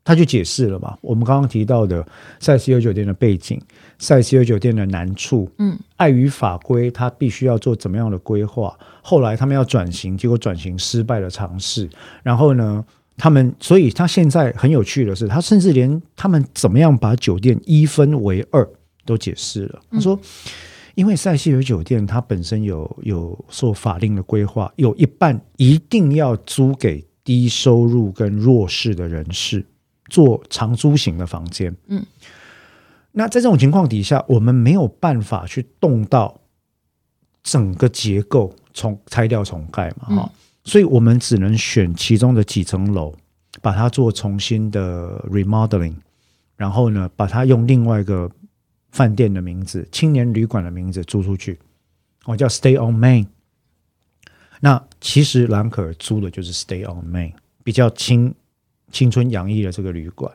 他就解释了嘛，我们刚刚提到的塞西尔酒店的背景，塞西尔酒店的难处，嗯，碍于法规，他必须要做怎么样的规划？后来他们要转型，结果转型失败的尝试。然后呢，他们，所以他现在很有趣的是，他甚至连他们怎么样把酒店一分为二都解释了。他说，因为塞西尔酒店它本身有有受法令的规划，有一半一定要租给低收入跟弱势的人士。做长租型的房间，嗯，那在这种情况底下，我们没有办法去动到整个结构，重拆掉重盖嘛，哈，所以我们只能选其中的几层楼，把它做重新的 remodeling，然后呢，把它用另外一个饭店的名字、青年旅馆的名字租出去，我，叫 Stay on Main。那其实兰可儿租的就是 Stay on Main，比较轻。青春洋溢的这个旅馆，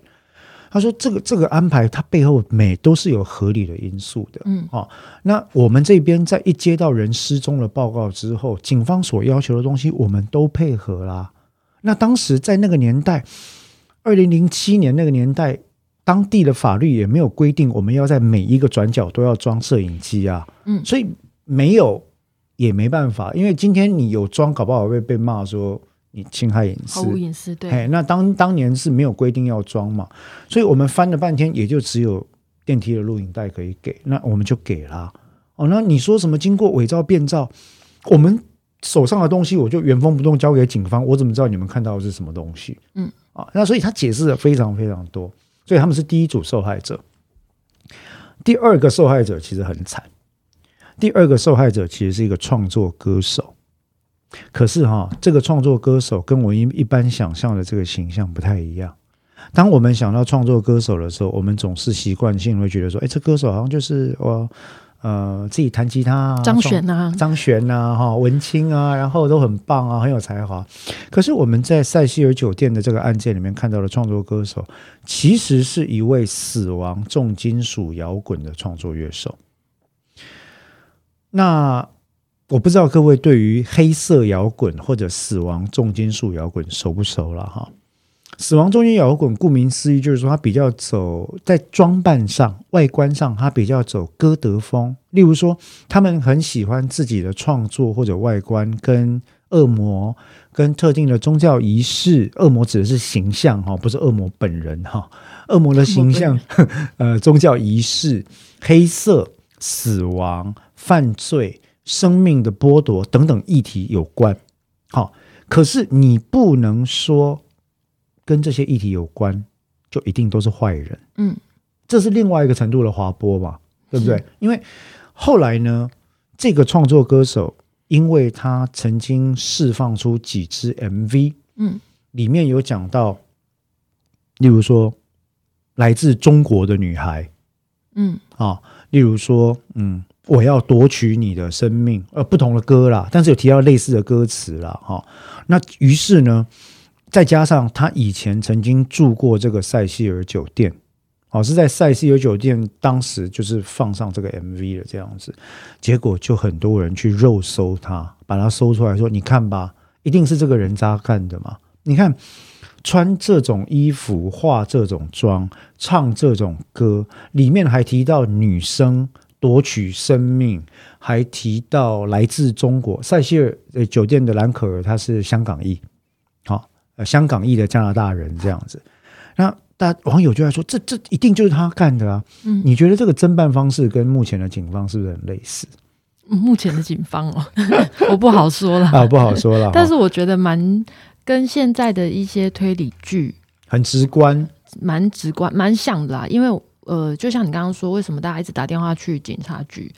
他说：“这个这个安排，它背后每都是有合理的因素的。”嗯，哦，那我们这边在一接到人失踪的报告之后，警方所要求的东西，我们都配合啦。那当时在那个年代，二零零七年那个年代，当地的法律也没有规定我们要在每一个转角都要装摄影机啊。嗯，所以没有也没办法，因为今天你有装，搞不好会被骂说你侵害隐私。毫无隐私，对。哎，那当当年是没有规定要装嘛，所以我们翻了半天，也就只有电梯的录影带可以给，那我们就给了。哦，那你说什么经过伪造变造，我们手上的东西我就原封不动交给警方，我怎么知道你们看到的是什么东西？嗯，啊，那所以他解释的非常非常多，所以他们是第一组受害者。第二个受害者其实很惨，第二个受害者其实是一个创作歌手，可是哈，这个创作歌手跟我一一般想象的这个形象不太一样。当我们想到创作歌手的时候，我们总是习惯性会觉得说，哎，这歌手好像就是我。呃，自己弹吉他啊，张悬啊，张悬啊，哈，文青啊，然后都很棒啊，很有才华。可是我们在塞西尔酒店的这个案件里面看到的创作歌手，其实是一位死亡重金属摇滚的创作乐手。那我不知道各位对于黑色摇滚或者死亡重金属摇滚熟不熟了哈？死亡重金属摇滚，顾名思义，就是说它比较走在装扮上、外观上，它比较走歌德风。例如说，他们很喜欢自己的创作或者外观跟恶魔、跟特定的宗教仪式。恶魔指的是形象哈，不是恶魔本人哈。恶魔的形象，呃，宗教仪式、黑色、死亡、犯罪、生命的剥夺等等议题有关。好，可是你不能说。跟这些议题有关，就一定都是坏人。嗯，这是另外一个程度的滑坡嘛，对不对？因为后来呢，这个创作歌手，因为他曾经释放出几支 MV，嗯，里面有讲到，例如说来自中国的女孩，嗯啊，例如说，嗯，我要夺取你的生命，呃，不同的歌啦，但是有提到类似的歌词啦，哈，那于是呢。再加上他以前曾经住过这个塞西尔酒店，哦，是在塞西尔酒店，当时就是放上这个 MV 的这样子，结果就很多人去肉搜他，把他搜出来说：“你看吧，一定是这个人渣干的嘛！你看穿这种衣服、化这种妆、唱这种歌，里面还提到女生夺取生命，还提到来自中国塞西尔呃酒店的兰可儿，他是香港裔。”呃，香港裔的加拿大人这样子，那大网友就在说，这这一定就是他干的啊！嗯，你觉得这个侦办方式跟目前的警方是不是很类似？目前的警方哦，我不好说了啊，不好说了。但是我觉得蛮跟现在的一些推理剧很直观，蛮直观，蛮像的啦。因为呃，就像你刚刚说，为什么大家一直打电话去警察局？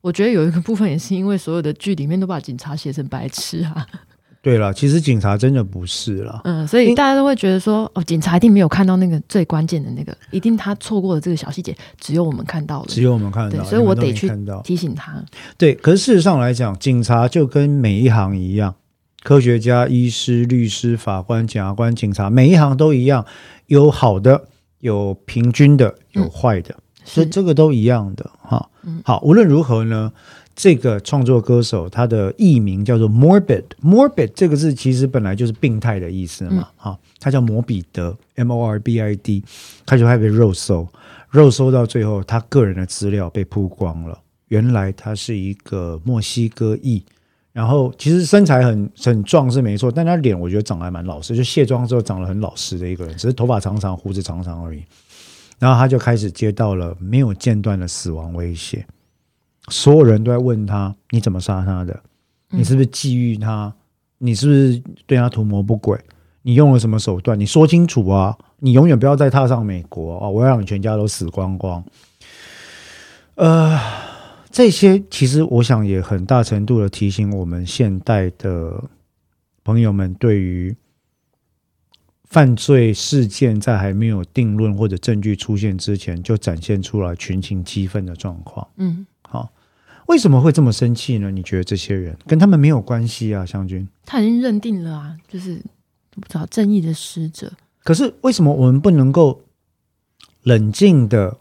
我觉得有一个部分也是因为所有的剧里面都把警察写成白痴啊。对了，其实警察真的不是了。嗯，所以大家都会觉得说，哦，警察一定没有看到那个最关键的那个，一定他错过了这个小细节，只有我们看到了，只有我们看到，所以我得去提醒他。对，可是事实上来讲，警察就跟每一行一样，科学家、医师、律师、法官、检察官、警察，每一行都一样，有好的，有平均的，有坏的，所以这个都一样的哈。好，无论如何呢。这个创作歌手，他的艺名叫做 Morbid，Morbid 这个字其实本来就是病态的意思嘛，哈，他叫摩比德，M O R B I D，他就还被肉搜，肉搜到最后，他个人的资料被曝光了，原来他是一个墨西哥裔，然后其实身材很很壮是没错，但他脸我觉得长得还蛮老实，就卸妆之后长得很老实的一个人，只是头发长长，胡子长长而已，然后他就开始接到了没有间断的死亡威胁。所有人都在问他：你怎么杀他的？你是不是觊觎他？你是不是对他图谋不轨？你用了什么手段？你说清楚啊！你永远不要再踏上美国啊！我要让你全家都死光光。呃，这些其实我想也很大程度的提醒我们现代的朋友们，对于犯罪事件在还没有定论或者证据出现之前，就展现出来群情激愤的状况。嗯，好。为什么会这么生气呢？你觉得这些人跟他们没有关系啊？湘军，他已经认定了啊，就是不知道正义的使者。可是为什么我们不能够冷静的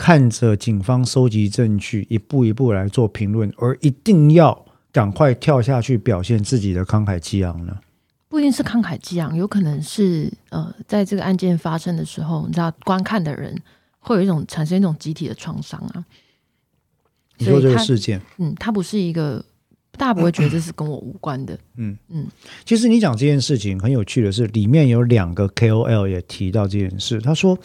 看着警方收集证据，一步一步来做评论，而一定要赶快跳下去表现自己的慷慨激昂呢？不一定是慷慨激昂，有可能是呃，在这个案件发生的时候，你知道，观看的人会有一种产生一种集体的创伤啊。你说这个事件，嗯，它不是一个，大家不会觉得这是跟我无关的。嗯嗯，其实你讲这件事情很有趣的是，里面有两个 KOL 也提到这件事，他说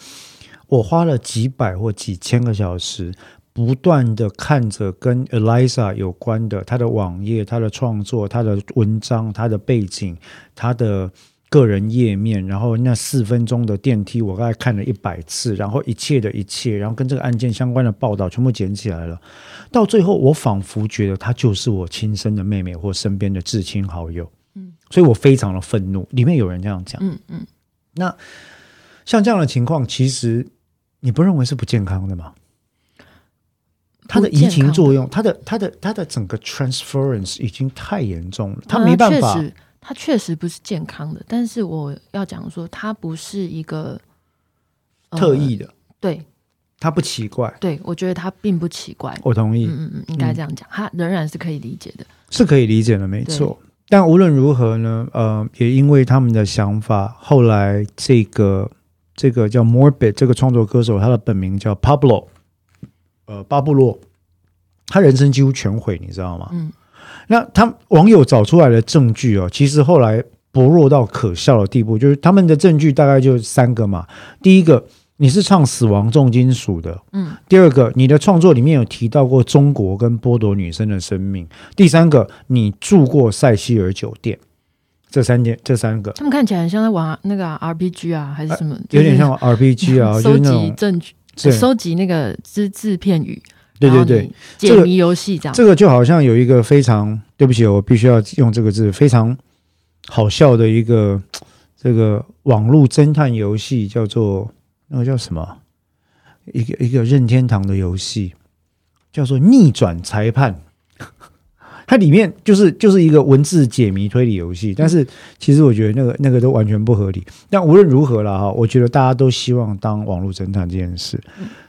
我花了几百或几千个小时。不断的看着跟 Eliza 有关的他的网页、他的创作、他的文章、他的背景、他的个人页面，然后那四分钟的电梯，我刚才看了一百次，然后一切的一切，然后跟这个案件相关的报道全部捡起来了。到最后，我仿佛觉得她就是我亲生的妹妹或身边的至亲好友。嗯，所以我非常的愤怒。里面有人这样讲。嗯嗯，那像这样的情况，其实你不认为是不健康的吗？它的移情作用，它的它的它的整个 transference 已经太严重了，它没办法。它确实不是健康的，但是我要讲说，它不是一个特意的，对，它不奇怪。对，我觉得它并不奇怪。我同意，嗯嗯嗯，应该这样讲，它仍然是可以理解的，是可以理解的，没错。但无论如何呢，呃，也因为他们的想法，后来这个这个叫 Morbid 这个创作歌手，他的本名叫 Pablo。呃，巴布洛，他人生几乎全毁，你知道吗？嗯，那他网友找出来的证据哦，其实后来薄弱到可笑的地步，就是他们的证据大概就三个嘛。第一个，你是唱死亡重金属的，嗯；第二个，你的创作里面有提到过中国跟剥夺女生的生命；第三个，你住过塞西尔酒店。这三件，这三个，他们看起来像在玩那个 RPG 啊，还是什么？有点像 RPG 啊，收集证据。收集那个只字片语，对对对，解谜游戏这样。这个就好像有一个非常对不起，我必须要用这个字，非常好笑的一个这个网络侦探游戏，叫做那个叫什么？一个一个任天堂的游戏，叫做逆转裁判。它里面就是就是一个文字解谜推理游戏，但是其实我觉得那个那个都完全不合理。但无论如何了哈，我觉得大家都希望当网络侦探这件事，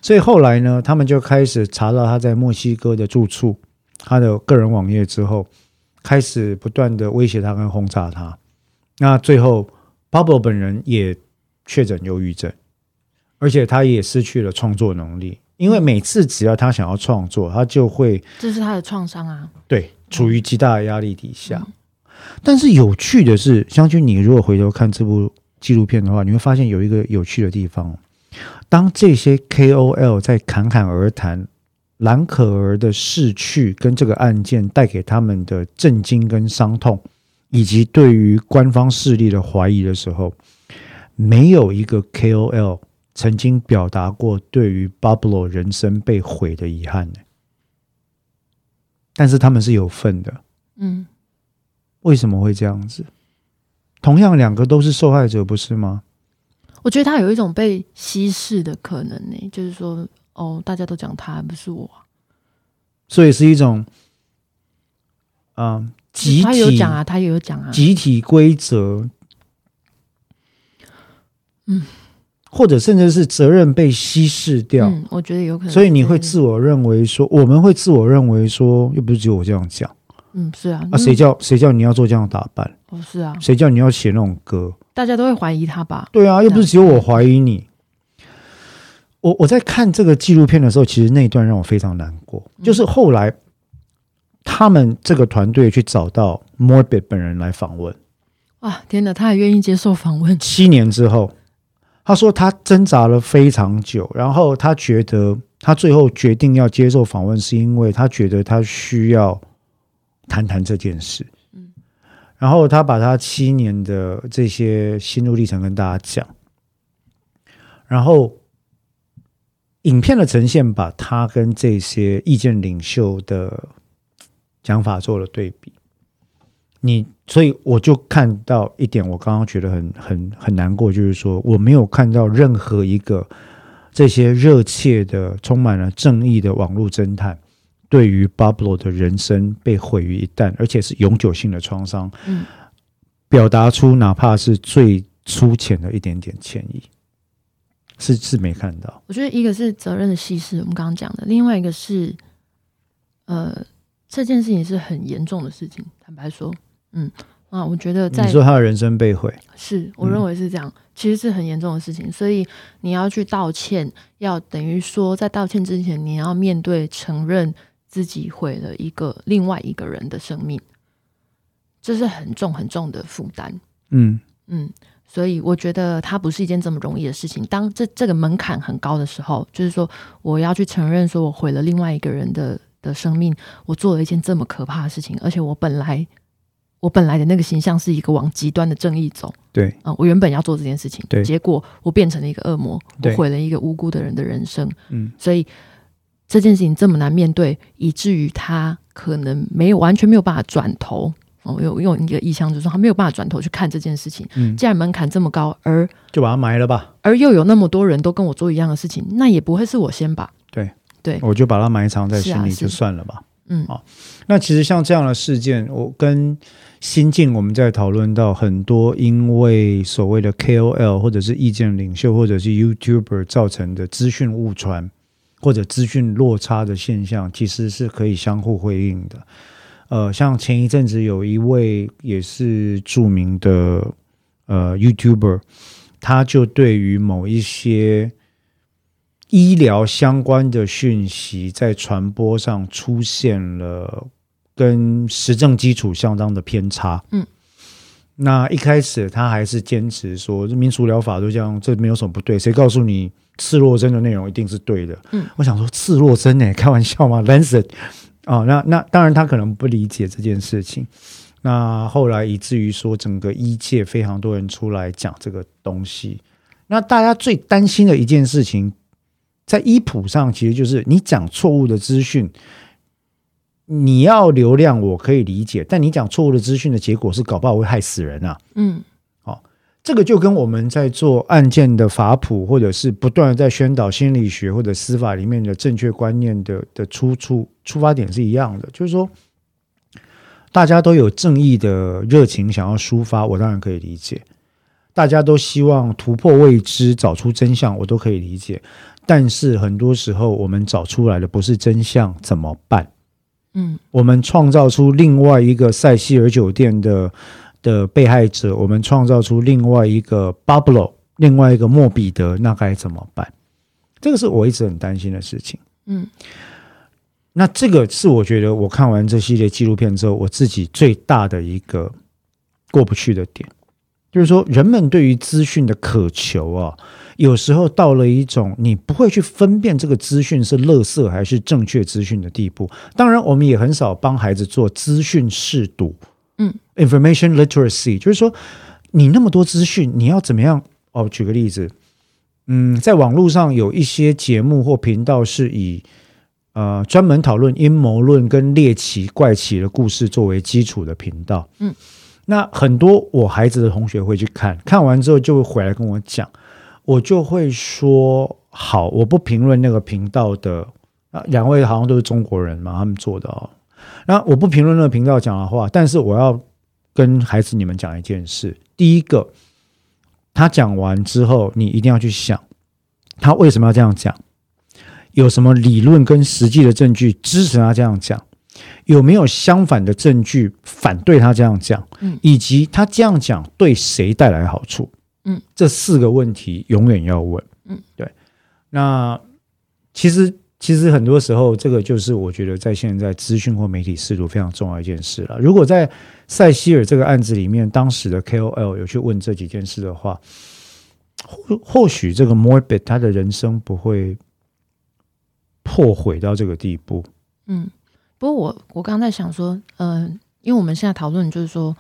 所以后来呢，他们就开始查到他在墨西哥的住处、他的个人网页之后，开始不断的威胁他跟轰炸他。那最后，Bubble 本人也确诊忧郁症，而且他也失去了创作能力，因为每次只要他想要创作，他就会这是他的创伤啊，对。处于极大的压力底下，但是有趣的是，将军，你如果回头看这部纪录片的话，你会发现有一个有趣的地方。当这些 KOL 在侃侃而谈蓝可儿的逝去跟这个案件带给他们的震惊跟伤痛，以及对于官方势力的怀疑的时候，没有一个 KOL 曾经表达过对于 Bubble 人生被毁的遗憾呢。但是他们是有份的，嗯，为什么会这样子？同样两个都是受害者，不是吗？我觉得他有一种被稀释的可能呢，就是说，哦，大家都讲他，不是我，所以是一种，啊，集体，他有讲啊，他也有讲啊，集体规则，嗯。或者甚至是责任被稀释掉，我觉得有可能。所以你会自我认为说，我们会自我认为说，又不是只有我这样讲。嗯，是啊。啊，谁叫谁叫你要做这样打扮？哦，是啊。谁叫你要写那种歌？大家都会怀疑他吧？对啊，又不是只有我怀疑你。我我在看这个纪录片的时候，其实那一段让我非常难过。就是后来他们这个团队去找到 Morbid 本人来访问。哇，天哪！他还愿意接受访问？七年之后。他说他挣扎了非常久，然后他觉得他最后决定要接受访问，是因为他觉得他需要谈谈这件事。嗯，然后他把他七年的这些心路历程跟大家讲，然后影片的呈现把他跟这些意见领袖的讲法做了对比。你。所以我就看到一点，我刚刚觉得很很很难过，就是说我没有看到任何一个这些热切的、充满了正义的网络侦探，对于 Bubble 的人生被毁于一旦，而且是永久性的创伤，嗯，表达出哪怕是最粗浅的一点点歉意，是是没看到。我觉得一个是责任的稀释，我们刚刚讲的，另外一个是，呃，这件事情是很严重的事情，坦白说。嗯，啊，我觉得你说他的人生被毁，是我认为是这样，其实是很严重的事情，所以你要去道歉，要等于说在道歉之前，你要面对承认自己毁了一个另外一个人的生命，这是很重很重的负担。嗯嗯，所以我觉得它不是一件这么容易的事情。当这这个门槛很高的时候，就是说我要去承认说我毁了另外一个人的的生命，我做了一件这么可怕的事情，而且我本来。我本来的那个形象是一个往极端的正义走，对。啊，我原本要做这件事情，对，结果我变成了一个恶魔，我毁了一个无辜的人的人生，嗯，所以这件事情这么难面对，以至于他可能没有完全没有办法转头，哦，用用一个意象就是说他没有办法转头去看这件事情，嗯，既然门槛这么高，而就把它埋了吧，而又有那么多人都跟我做一样的事情，那也不会是我先吧，对。对，我就把它埋藏在心里就算了吧，嗯，好，那其实像这样的事件，我跟。新近我们在讨论到很多因为所谓的 KOL 或者是意见领袖或者是 YouTuber 造成的资讯误传或者资讯落差的现象，其实是可以相互回应的。呃，像前一阵子有一位也是著名的呃 YouTuber，他就对于某一些医疗相关的讯息在传播上出现了。跟实证基础相当的偏差。嗯，那一开始他还是坚持说，民俗疗法都这样，这没有什么不对。谁告诉你赤洛针的内容一定是对的？嗯，我想说赤洛针呢，开玩笑吗？Lancet 啊，那那当然他可能不理解这件事情。那后来以至于说，整个医界非常多人出来讲这个东西。那大家最担心的一件事情，在医谱上，其实就是你讲错误的资讯。你要流量，我可以理解，但你讲错误的资讯的结果是搞不好会害死人啊。嗯，好，这个就跟我们在做案件的法普，或者是不断的在宣导心理学或者司法里面的正确观念的的出处出发点是一样的。就是说，大家都有正义的热情想要抒发，我当然可以理解；大家都希望突破未知，找出真相，我都可以理解。但是很多时候，我们找出来的不是真相，怎么办？嗯，我们创造出另外一个塞西尔酒店的的被害者，我们创造出另外一个巴布罗，另外一个莫彼得，那该怎么办？这个是我一直很担心的事情。嗯，那这个是我觉得我看完这系列纪录片之后，我自己最大的一个过不去的点，就是说人们对于资讯的渴求啊。有时候到了一种你不会去分辨这个资讯是垃圾还是正确资讯的地步。当然，我们也很少帮孩子做资讯试读。嗯，information literacy 就是说，你那么多资讯，你要怎么样？哦，举个例子，嗯，在网络上有一些节目或频道是以呃专门讨论阴谋论跟猎奇怪奇的故事作为基础的频道。嗯，那很多我孩子的同学会去看，看完之后就会回来跟我讲。我就会说好，我不评论那个频道的啊，两位好像都是中国人嘛，他们做的哦。那我不评论那个频道讲的话，但是我要跟孩子你们讲一件事：第一个，他讲完之后，你一定要去想他为什么要这样讲，有什么理论跟实际的证据支持他这样讲，有没有相反的证据反对他这样讲，以及他这样讲对谁带来好处。嗯，这四个问题永远要问。嗯，对。那其实，其实很多时候，这个就是我觉得在现在资讯或媒体适度非常重要一件事了。如果在塞西尔这个案子里面，当时的 KOL 有去问这几件事的话，或或许这个 Morbid 他的人生不会破毁到这个地步。嗯，不过我我刚在想说，嗯，因为我们现在讨论就是说，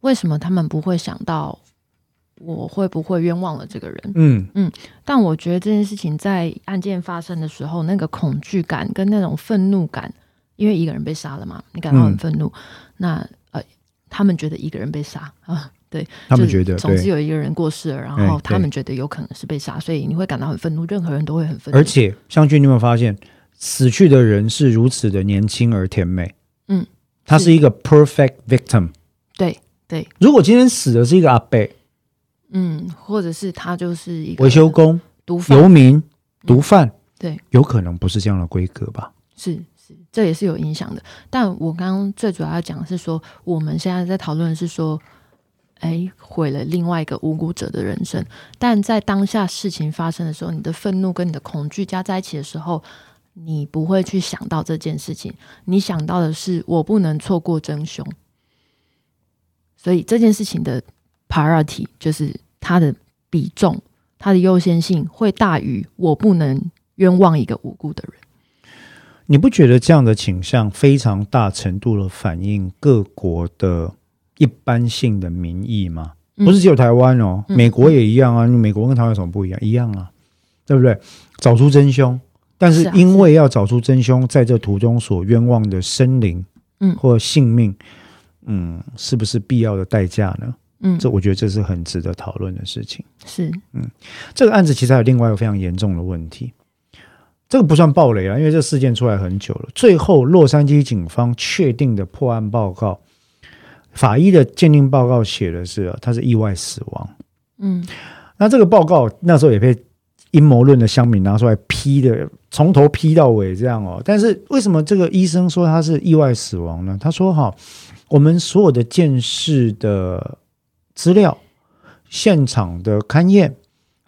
为什么他们不会想到？我会不会冤枉了这个人？嗯嗯，但我觉得这件事情在案件发生的时候，那个恐惧感跟那种愤怒感，因为一个人被杀了嘛，你感到很愤怒。那呃，他们觉得一个人被杀啊，对他们觉得总之有一个人过世了，然后他们觉得有可能是被杀，所以你会感到很愤怒，任何人都会很愤怒。而且，湘君，你有没有发现，死去的人是如此的年轻而甜美？嗯，他是一个 perfect victim。对对，如果今天死的是一个阿贝。嗯，或者是他就是一个维修工、毒游民、毒贩，对，有可能不是这样的规格吧？是是，这也是有影响的。但我刚刚最主要要讲的是说，我们现在在讨论的是说，哎，毁了另外一个无辜者的人生。但在当下事情发生的时候，你的愤怒跟你的恐惧加在一起的时候，你不会去想到这件事情，你想到的是我不能错过真凶。所以这件事情的 priority 就是它的比重，它的优先性会大于我不能冤枉一个无辜的人。你不觉得这样的倾向非常大程度的反映各国的一般性的民意吗？不是只有台湾哦，美国也一样啊。美国跟台湾有什么不一样？一样啊，对不对？找出真凶，但是因为要找出真凶，在这途中所冤枉的生灵，嗯，或性命，嗯，是不是必要的代价呢？嗯，这我觉得这是很值得讨论的事情。是，嗯，这个案子其实还有另外一个非常严重的问题。这个不算暴雷啊，因为这事件出来很久了。最后，洛杉矶警方确定的破案报告，法医的鉴定报告写的是他是意外死亡。嗯，那这个报告那时候也被阴谋论的乡民拿出来批的，从头批到尾这样哦。但是为什么这个医生说他是意外死亡呢？他说：“哈，我们所有的见识的资料、现场的勘验、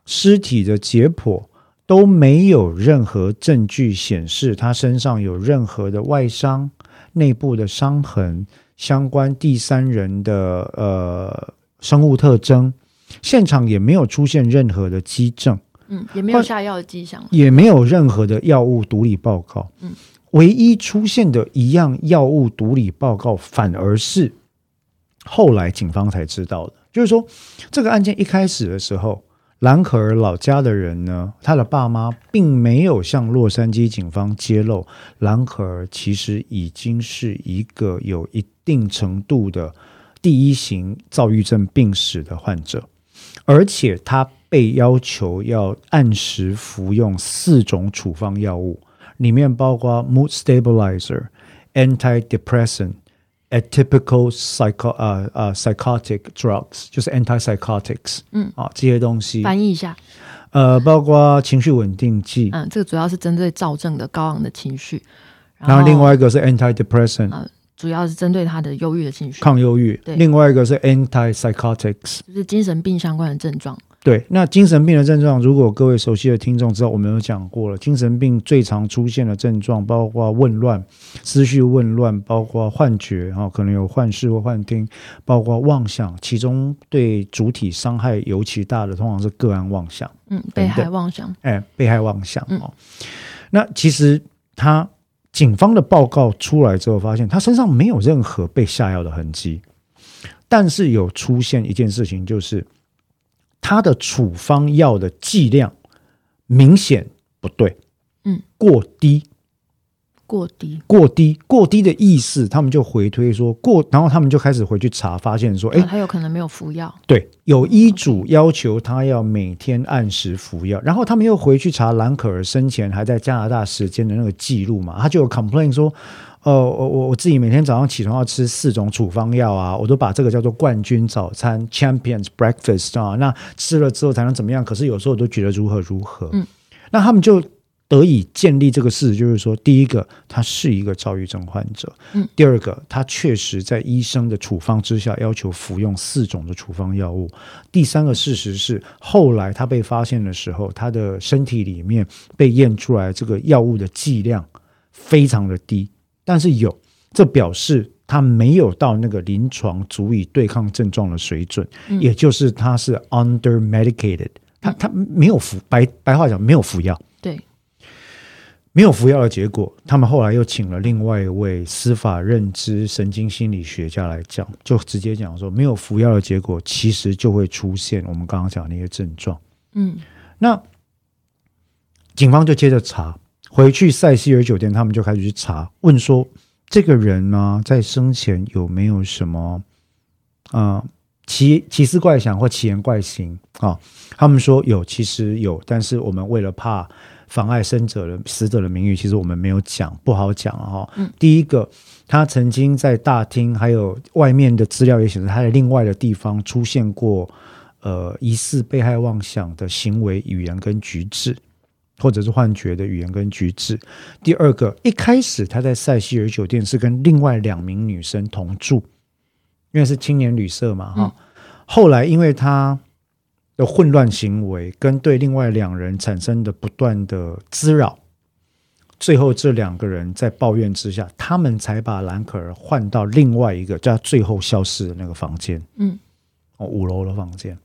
尸体的解剖。”都没有任何证据显示他身上有任何的外伤、内部的伤痕、相关第三人的呃生物特征，现场也没有出现任何的机证，嗯，也没有下药的迹象，也没有任何的药物毒理报告，嗯，唯一出现的一样药物毒理报告，反而是后来警方才知道的，就是说这个案件一开始的时候。兰可儿老家的人呢，他的爸妈并没有向洛杉矶警方揭露，兰可儿其实已经是一个有一定程度的第一型躁郁症病史的患者，而且他被要求要按时服用四种处方药物，里面包括 mood stabilizer、antidepressant。Atypical psycho 呃呃 psychotic drugs 就是 antipsychotics，嗯。啊这些东西。翻译一下，呃包括情绪稳定剂，嗯这个主要是针对躁症的高昂的情绪，然后另外一个是 antidepressant，呃主要是针对他的忧郁的情绪，抗忧郁，对，另外一个是 antipsychotics，就是精神病相关的症状。对，那精神病的症状，如果各位熟悉的听众知道，我们有讲过了。精神病最常出现的症状包括混乱、思绪混乱，包括幻觉，哈，可能有幻视或幻听，包括妄想。其中对主体伤害尤其大的，通常是个案妄想。嗯，被害妄想。哎，被害妄想。哦，那其实他警方的报告出来之后，发现他身上没有任何被下药的痕迹，但是有出现一件事情，就是。他的处方药的剂量明显不对，嗯，过低，过低，过低，过低的意思，他们就回推说过，然后他们就开始回去查，发现说，哎，他有可能没有服药，对，有医嘱要求他要每天按时服药，然后他们又回去查兰可儿生前还在加拿大时间的那个记录嘛，他就有 complain 说。哦，我我我自己每天早上起床要吃四种处方药啊，我都把这个叫做冠军早餐 （Champions Breakfast） 啊。那吃了之后才能怎么样？可是有时候我都觉得如何如何。嗯，那他们就得以建立这个事实，就是说，第一个，他是一个躁郁症患者；嗯，第二个，他确实在医生的处方之下要求服用四种的处方药物；第三个事实是，后来他被发现的时候，他的身体里面被验出来这个药物的剂量非常的低。但是有，这表示他没有到那个临床足以对抗症状的水准，也就是他是 under medicated，他他没有服白白话讲没有服药，对，没有服药的结果，他们后来又请了另外一位司法认知神经心理学家来讲，就直接讲说，没有服药的结果，其实就会出现我们刚刚讲那些症状。嗯，那警方就接着查。回去塞西尔酒店，他们就开始去查，问说这个人呢，在生前有没有什么啊奇奇思怪想或奇言怪行啊？他们说有，其实有，但是我们为了怕妨碍生者的死者的名誉，其实我们没有讲，不好讲哈。第一个，他曾经在大厅还有外面的资料也显示，他在另外的地方出现过呃疑似被害妄想的行为、语言跟举止。或者是幻觉的语言跟举止。第二个，一开始他在塞西尔酒店是跟另外两名女生同住，因为是青年旅社嘛，哈。后来因为他的混乱行为跟对另外两人产生的不断的滋扰。最后，这两个人在抱怨之下，他们才把兰可儿换到另外一个叫最后消失的那个房间，嗯，哦，五楼的房间。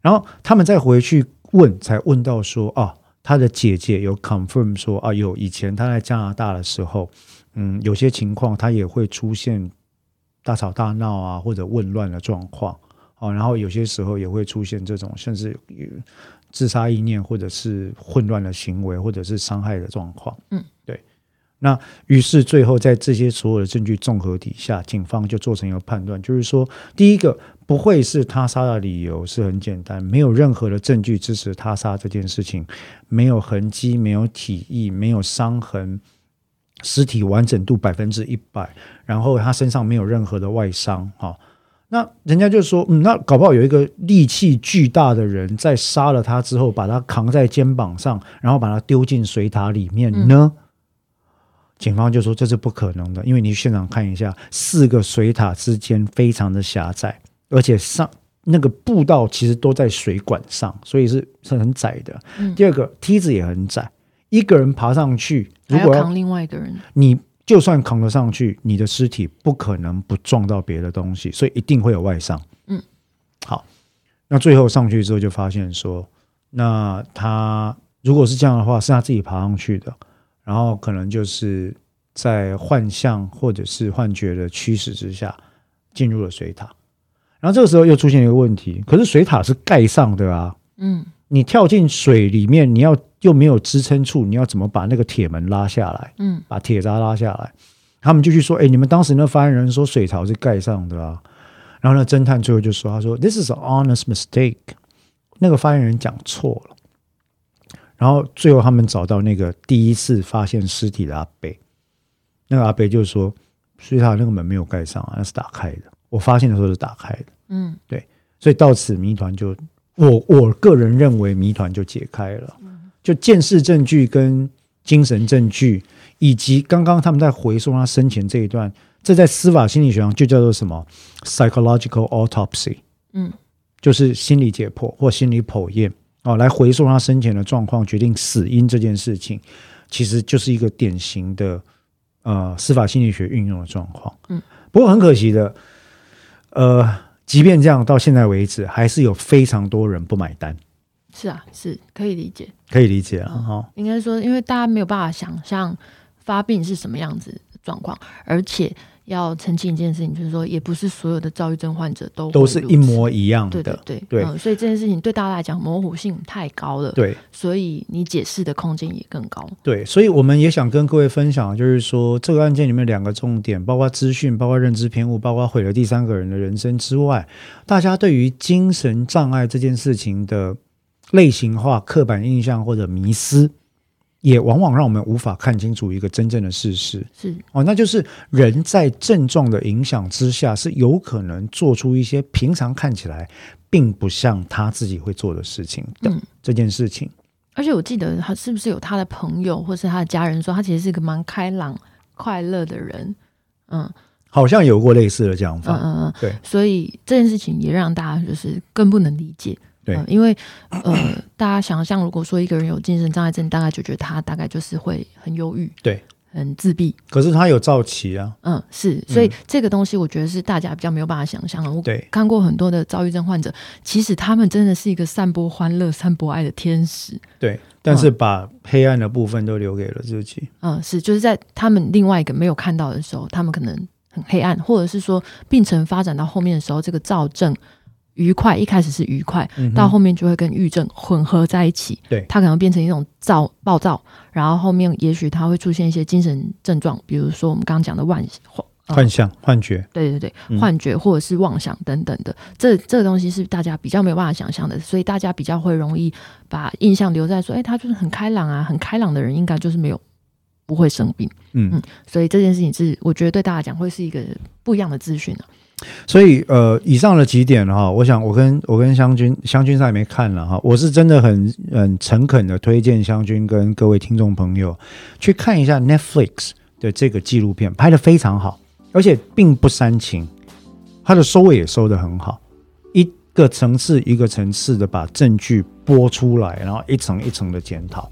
然后他们再回去问，才问到说，啊，他的姐姐有 confirm 说，啊，有以前他在加拿大的时候，嗯，有些情况他也会出现大吵大闹啊，或者混乱的状况，哦，然后有些时候也会出现这种，甚至。自杀意念，或者是混乱的行为，或者是伤害的状况。嗯，对。那于是最后在这些所有的证据综合底下，警方就做成一个判断，就是说，第一个不会是他杀的理由是很简单，没有任何的证据支持他杀这件事情，没有痕迹，没有体液，没有伤痕，尸体完整度百分之一百，然后他身上没有任何的外伤，哈。那人家就说，嗯，那搞不好有一个力气巨大的人在杀了他之后，把他扛在肩膀上，然后把他丢进水塔里面呢？警方就说这是不可能的，因为你去现场看一下，四个水塔之间非常的狭窄，而且上那个步道其实都在水管上，所以是是很窄的。第二个梯子也很窄，一个人爬上去，如果扛另外一个人，你。就算扛得上去，你的尸体不可能不撞到别的东西，所以一定会有外伤。嗯，好，那最后上去之后就发现说，那他如果是这样的话，是他自己爬上去的，然后可能就是在幻象或者是幻觉的驱使之下进入了水塔，然后这个时候又出现一个问题，可是水塔是盖上的啊，嗯，你跳进水里面，你要。又没有支撑处，你要怎么把那个铁门拉下来？嗯，把铁闸拉下来。他们就去说：“哎，你们当时那发言人说水槽是盖上的啊。”然后呢，侦探最后就说：“他说 This is an honest mistake。”那个发言人讲错了。然后最后他们找到那个第一次发现尸体的阿贝，那个阿贝就说：“水塔那个门没有盖上啊，那是打开的。我发现的时候是打开的。”嗯，对。所以到此谜团就我我个人认为谜团就解开了。就见识证据跟精神证据，以及刚刚他们在回溯他生前这一段，这在司法心理学上就叫做什么 psychological autopsy，嗯，就是心理解剖或心理剖验哦，来回溯他生前的状况，决定死因这件事情，其实就是一个典型的呃司法心理学运用的状况。嗯，不过很可惜的，呃，即便这样，到现在为止，还是有非常多人不买单。是啊，是可以理解，可以理解啊。哈。应该说，因为大家没有办法想象发病是什么样子状况，而且要澄清一件事情，就是说，也不是所有的躁郁症患者都都是一模一样的。对对对，嗯，所以这件事情对大家来讲模糊性太高了。对，所以你解释的空间也更高。对，所以我们也想跟各位分享，就是说这个案件里面两个重点，包括资讯，包括认知偏误，包括毁了第三个人的人生之外，大家对于精神障碍这件事情的。类型化、刻板印象或者迷思，也往往让我们无法看清楚一个真正的事实。是哦，那就是人在症状的影响之下，是有可能做出一些平常看起来并不像他自己会做的事情的这件事情。而且我记得他是不是有他的朋友或是他的家人说，他其实是一个蛮开朗、快乐的人。嗯，好像有过类似的讲法。嗯嗯，对。所以这件事情也让大家就是更不能理解。对，因为呃，大家想象，如果说一个人有精神障碍症，大概就觉得他大概就是会很忧郁，对，很自闭。可是他有躁期啊，嗯，是，所以这个东西我觉得是大家比较没有办法想象的。我看过很多的躁郁症患者，其实他们真的是一个散播欢乐、散播爱的天使。对，但是把黑暗的部分都留给了自己。嗯，是，就是在他们另外一个没有看到的时候，他们可能很黑暗，或者是说病程发展到后面的时候，这个躁症。愉快一开始是愉快，到后面就会跟郁症混合在一起。对，它可能变成一种躁暴躁，然后后面也许它会出现一些精神症状，比如说我们刚刚讲的幻幻象、幻觉。对对对，幻觉或者是妄想等等的，这这个东西是大家比较没有办法想象的，所以大家比较会容易把印象留在说，哎，他就是很开朗啊，很开朗的人应该就是没有不会生病。嗯嗯，所以这件事情是我觉得对大家讲会是一个不一样的资讯啊。所以呃，以上的几点哈，我想我跟我跟湘军，湘军上也没看了哈，我是真的很很诚恳的推荐湘军跟各位听众朋友去看一下 Netflix 的这个纪录片，拍的非常好，而且并不煽情，它的收尾也收的很好，一个层次一个层次的把证据播出来，然后一层一层的检讨，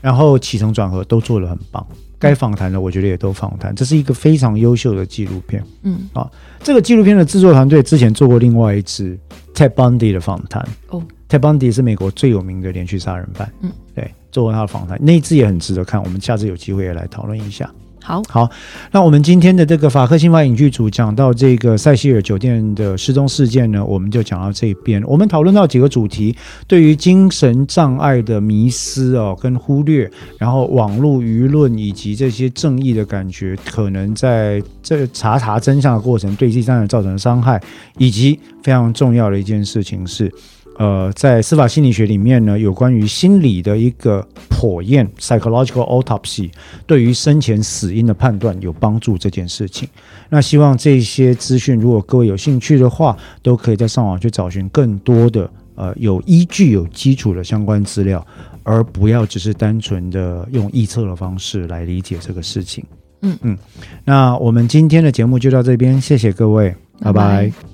然后起承转合都做得很棒。该访谈的，我觉得也都访谈，这是一个非常优秀的纪录片。嗯啊，这个纪录片的制作团队之前做过另外一支 Ted Bundy 的访谈。哦，Ted Bundy 是美国最有名的连续杀人犯。嗯，对，做过他的访谈，那一支也很值得看。我们下次有机会也来讨论一下。好好，那我们今天的这个法克新法影剧组讲到这个塞西尔酒店的失踪事件呢，我们就讲到这边。我们讨论到几个主题，对于精神障碍的迷失哦跟忽略，然后网络舆论以及这些正义的感觉，可能在这查查真相的过程对第三人造成伤害，以及非常重要的一件事情是。呃，在司法心理学里面呢，有关于心理的一个剖验 （psychological autopsy） 对于生前死因的判断有帮助这件事情。那希望这些资讯，如果各位有兴趣的话，都可以在上网去找寻更多的呃有依据、有基础的相关资料，而不要只是单纯的用臆测的方式来理解这个事情。嗯嗯，那我们今天的节目就到这边，谢谢各位，拜拜。